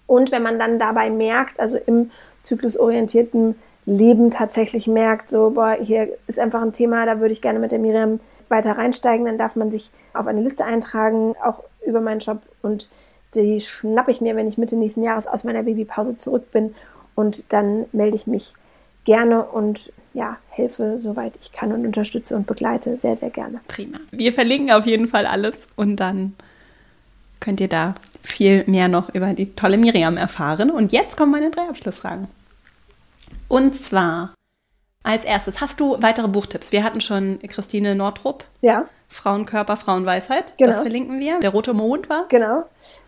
Und wenn man dann dabei merkt, also im zyklusorientierten Leben tatsächlich merkt, so, boah, hier ist einfach ein Thema, da würde ich gerne mit der Miriam weiter reinsteigen, dann darf man sich auf eine Liste eintragen, auch über meinen Shop und die schnappe ich mir, wenn ich Mitte nächsten Jahres aus meiner Babypause zurück bin und dann melde ich mich gerne und ja, helfe, soweit ich kann und unterstütze und begleite sehr, sehr gerne. Prima. Wir verlinken auf jeden Fall alles und dann könnt ihr da viel mehr noch über die tolle Miriam erfahren. Und jetzt kommen meine drei Abschlussfragen. Und zwar als erstes, hast du weitere Buchtipps? Wir hatten schon Christine Nordrup. Ja. Frauenkörper, Frauenweisheit. Genau. Das verlinken wir. Der rote Mond war. Genau.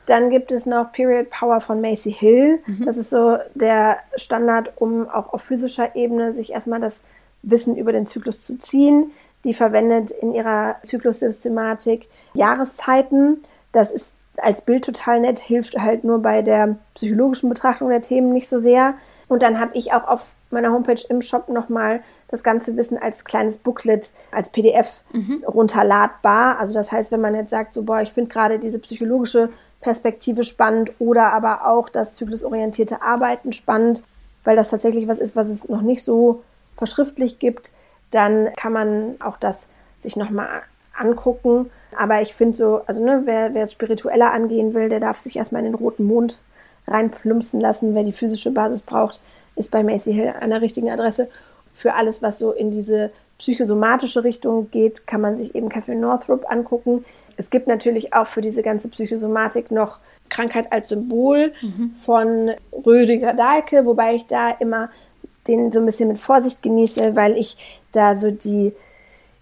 Dann gibt es noch Period Power von Macy Hill. Mhm. Das ist so der Standard, um auch auf physischer Ebene sich erstmal das Wissen über den Zyklus zu ziehen. Die verwendet in ihrer Zyklussystematik Jahreszeiten. Das ist als Bild total nett, hilft halt nur bei der psychologischen Betrachtung der Themen nicht so sehr. Und dann habe ich auch auf meiner Homepage im Shop nochmal das ganze Wissen als kleines Booklet, als PDF mhm. runterladbar. Also das heißt, wenn man jetzt sagt, so, boah, ich finde gerade diese psychologische Perspektive spannend oder aber auch das zyklusorientierte Arbeiten spannend, weil das tatsächlich was ist, was es noch nicht so verschriftlich gibt, dann kann man auch das sich nochmal angucken. Aber ich finde so, also ne, wer, wer es spiritueller angehen will, der darf sich erstmal in den roten Mond reinplumpsen lassen. Wer die physische Basis braucht, ist bei Macy Hill an der richtigen Adresse. Für alles, was so in diese psychosomatische Richtung geht, kann man sich eben Catherine Northrup angucken. Es gibt natürlich auch für diese ganze Psychosomatik noch Krankheit als Symbol mhm. von Rödiger Dahlke, wobei ich da immer den so ein bisschen mit Vorsicht genieße, weil ich da so die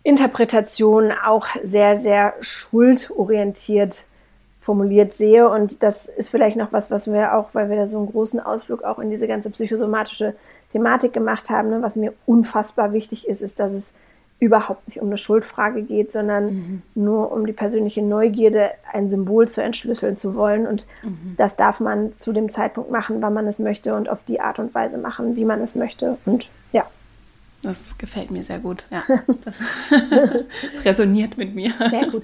Interpretation auch sehr, sehr schuldorientiert formuliert sehe. Und das ist vielleicht noch was, was wir auch, weil wir da so einen großen Ausflug auch in diese ganze psychosomatische Thematik gemacht haben, ne, was mir unfassbar wichtig ist, ist, dass es überhaupt nicht um eine Schuldfrage geht, sondern mhm. nur um die persönliche Neugierde, ein Symbol zu entschlüsseln zu wollen. Und mhm. das darf man zu dem Zeitpunkt machen, wann man es möchte und auf die Art und Weise machen, wie man es möchte. Und. Das gefällt mir sehr gut. Ja, [laughs] das, das [laughs] resoniert mit mir. Sehr gut.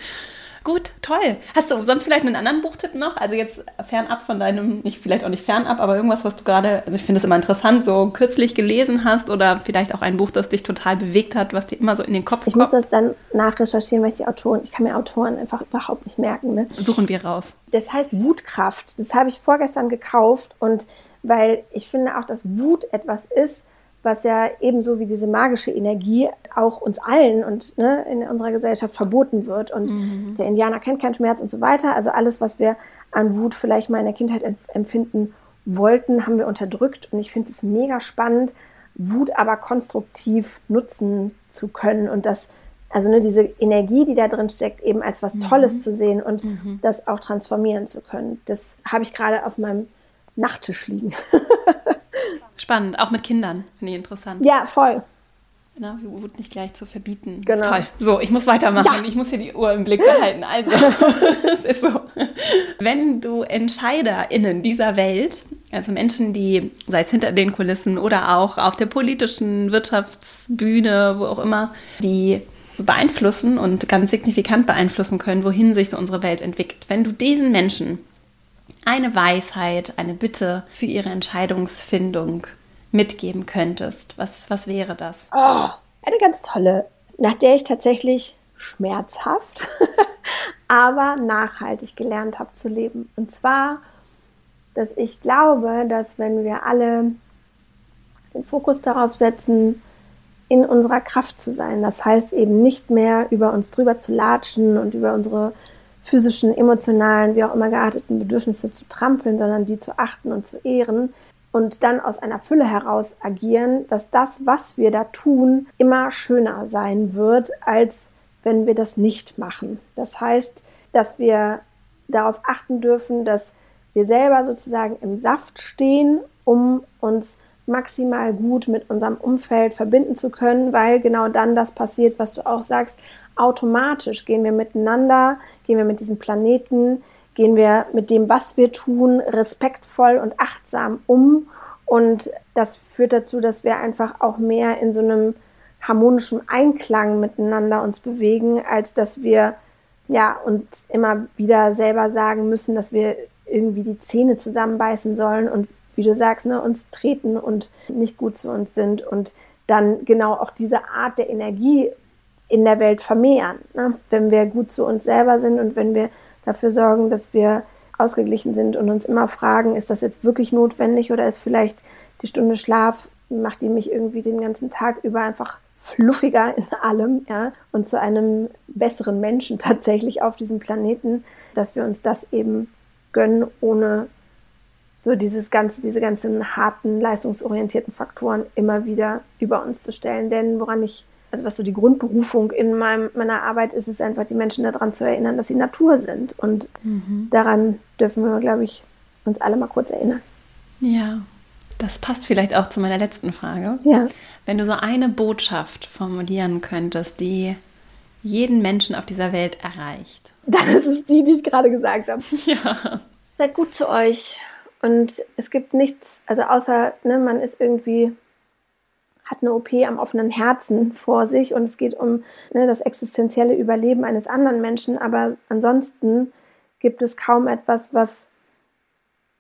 Gut, toll. Hast du sonst vielleicht einen anderen Buchtipp noch? Also jetzt fernab von deinem, nicht vielleicht auch nicht fernab, aber irgendwas, was du gerade, also ich finde es immer interessant, so kürzlich gelesen hast oder vielleicht auch ein Buch, das dich total bewegt hat, was dir immer so in den Kopf kommt. Ich muss das dann nachrecherchieren, weil ich die Autoren, ich kann mir Autoren einfach überhaupt nicht merken. Ne? Suchen wir raus. Das heißt Wutkraft. Das habe ich vorgestern gekauft und weil ich finde auch, dass Wut etwas ist, was ja ebenso wie diese magische Energie auch uns allen und ne, in unserer Gesellschaft verboten wird. Und mhm. der Indianer kennt keinen Schmerz und so weiter. Also alles, was wir an Wut vielleicht mal in der Kindheit empfinden wollten, haben wir unterdrückt. Und ich finde es mega spannend, Wut aber konstruktiv nutzen zu können und das also ne, diese Energie, die da drin steckt, eben als was Tolles mhm. zu sehen und mhm. das auch transformieren zu können. Das habe ich gerade auf meinem Nachttisch liegen. [laughs] Spannend, auch mit Kindern, finde ich interessant. Ja, voll. Na, Wut nicht gleich zu verbieten. Genau. Toll. So, ich muss weitermachen. Ja. Ich muss hier die Uhr im Blick behalten. Also, [laughs] es ist so. Wenn du EntscheiderInnen dieser Welt, also Menschen, die, sei es hinter den Kulissen oder auch auf der politischen Wirtschaftsbühne, wo auch immer, die beeinflussen und ganz signifikant beeinflussen können, wohin sich so unsere Welt entwickelt. Wenn du diesen Menschen eine Weisheit, eine Bitte für ihre Entscheidungsfindung mitgeben könntest, was, was wäre das? Oh, eine ganz tolle, nach der ich tatsächlich schmerzhaft, [laughs] aber nachhaltig gelernt habe zu leben. Und zwar, dass ich glaube, dass wenn wir alle den Fokus darauf setzen, in unserer Kraft zu sein. Das heißt eben nicht mehr über uns drüber zu latschen und über unsere physischen, emotionalen, wie auch immer gearteten Bedürfnisse zu trampeln, sondern die zu achten und zu ehren und dann aus einer Fülle heraus agieren, dass das, was wir da tun, immer schöner sein wird, als wenn wir das nicht machen. Das heißt, dass wir darauf achten dürfen, dass wir selber sozusagen im Saft stehen, um uns maximal gut mit unserem Umfeld verbinden zu können, weil genau dann das passiert, was du auch sagst. Automatisch gehen wir miteinander, gehen wir mit diesem Planeten, gehen wir mit dem, was wir tun, respektvoll und achtsam um. Und das führt dazu, dass wir einfach auch mehr in so einem harmonischen Einklang miteinander uns bewegen, als dass wir ja uns immer wieder selber sagen müssen, dass wir irgendwie die Zähne zusammenbeißen sollen und wie du sagst, ne, uns treten und nicht gut zu uns sind und dann genau auch diese Art der Energie in der Welt vermehren. Ne? Wenn wir gut zu uns selber sind und wenn wir dafür sorgen, dass wir ausgeglichen sind und uns immer fragen, ist das jetzt wirklich notwendig oder ist vielleicht die Stunde Schlaf, macht die mich irgendwie den ganzen Tag über einfach fluffiger in allem, ja, und zu einem besseren Menschen [laughs] tatsächlich auf diesem Planeten, dass wir uns das eben gönnen, ohne so dieses ganze, diese ganzen harten, leistungsorientierten Faktoren immer wieder über uns zu stellen. Denn woran ich, also was so die Grundberufung in meinem, meiner Arbeit ist, ist einfach die Menschen daran zu erinnern, dass sie Natur sind. Und mhm. daran dürfen wir, glaube ich, uns alle mal kurz erinnern. Ja, das passt vielleicht auch zu meiner letzten Frage. Ja. Wenn du so eine Botschaft formulieren könntest, die jeden Menschen auf dieser Welt erreicht. [laughs] Dann ist es die, die ich gerade gesagt habe. [laughs] Ja. Seid gut zu euch. Und es gibt nichts, also außer, ne, man ist irgendwie, hat eine OP am offenen Herzen vor sich und es geht um ne, das existenzielle Überleben eines anderen Menschen. Aber ansonsten gibt es kaum etwas, was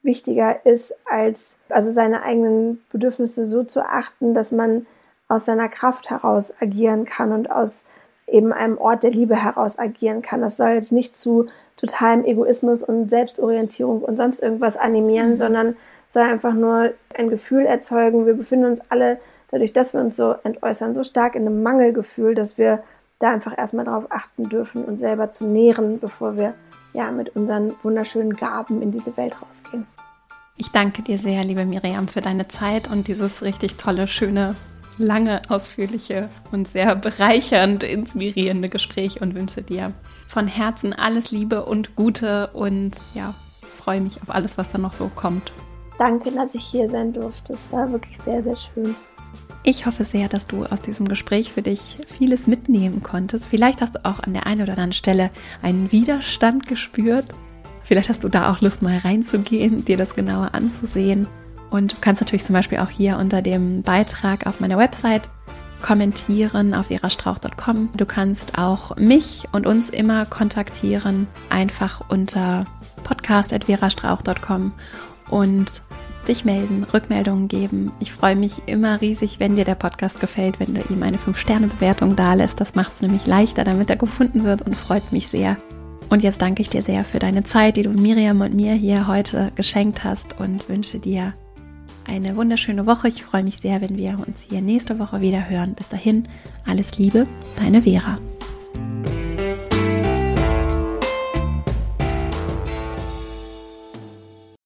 wichtiger ist, als also seine eigenen Bedürfnisse so zu achten, dass man aus seiner Kraft heraus agieren kann und aus eben einem Ort der Liebe heraus agieren kann. Das soll jetzt nicht zu totalem Egoismus und Selbstorientierung und sonst irgendwas animieren, mhm. sondern soll einfach nur ein Gefühl erzeugen. Wir befinden uns alle, dadurch, dass wir uns so entäußern, so stark in einem Mangelgefühl, dass wir da einfach erstmal darauf achten dürfen, uns selber zu nähren, bevor wir ja mit unseren wunderschönen Gaben in diese Welt rausgehen. Ich danke dir sehr, liebe Miriam, für deine Zeit und dieses richtig tolle, schöne, lange, ausführliche und sehr bereichernd inspirierende Gespräch und wünsche dir von Herzen alles Liebe und Gute und ja, freue mich auf alles, was da noch so kommt. Danke, dass ich hier sein durfte. Es war wirklich sehr, sehr schön. Ich hoffe sehr, dass du aus diesem Gespräch für dich vieles mitnehmen konntest. Vielleicht hast du auch an der einen oder anderen Stelle einen Widerstand gespürt Vielleicht hast du da auch Lust, mal reinzugehen, dir das genauer anzusehen. Und du kannst natürlich zum Beispiel auch hier unter dem Beitrag auf meiner Website kommentieren auf verastrauch.com. Du kannst auch mich und uns immer kontaktieren, einfach unter podcast.verastrauch.com und dich melden, Rückmeldungen geben. Ich freue mich immer riesig, wenn dir der Podcast gefällt, wenn du ihm eine 5-Sterne-Bewertung da lässt. Das macht es nämlich leichter, damit er gefunden wird und freut mich sehr. Und jetzt danke ich dir sehr für deine Zeit, die du Miriam und mir hier heute geschenkt hast und wünsche dir eine wunderschöne Woche. Ich freue mich sehr, wenn wir uns hier nächste Woche wieder hören. Bis dahin, alles Liebe, deine Vera.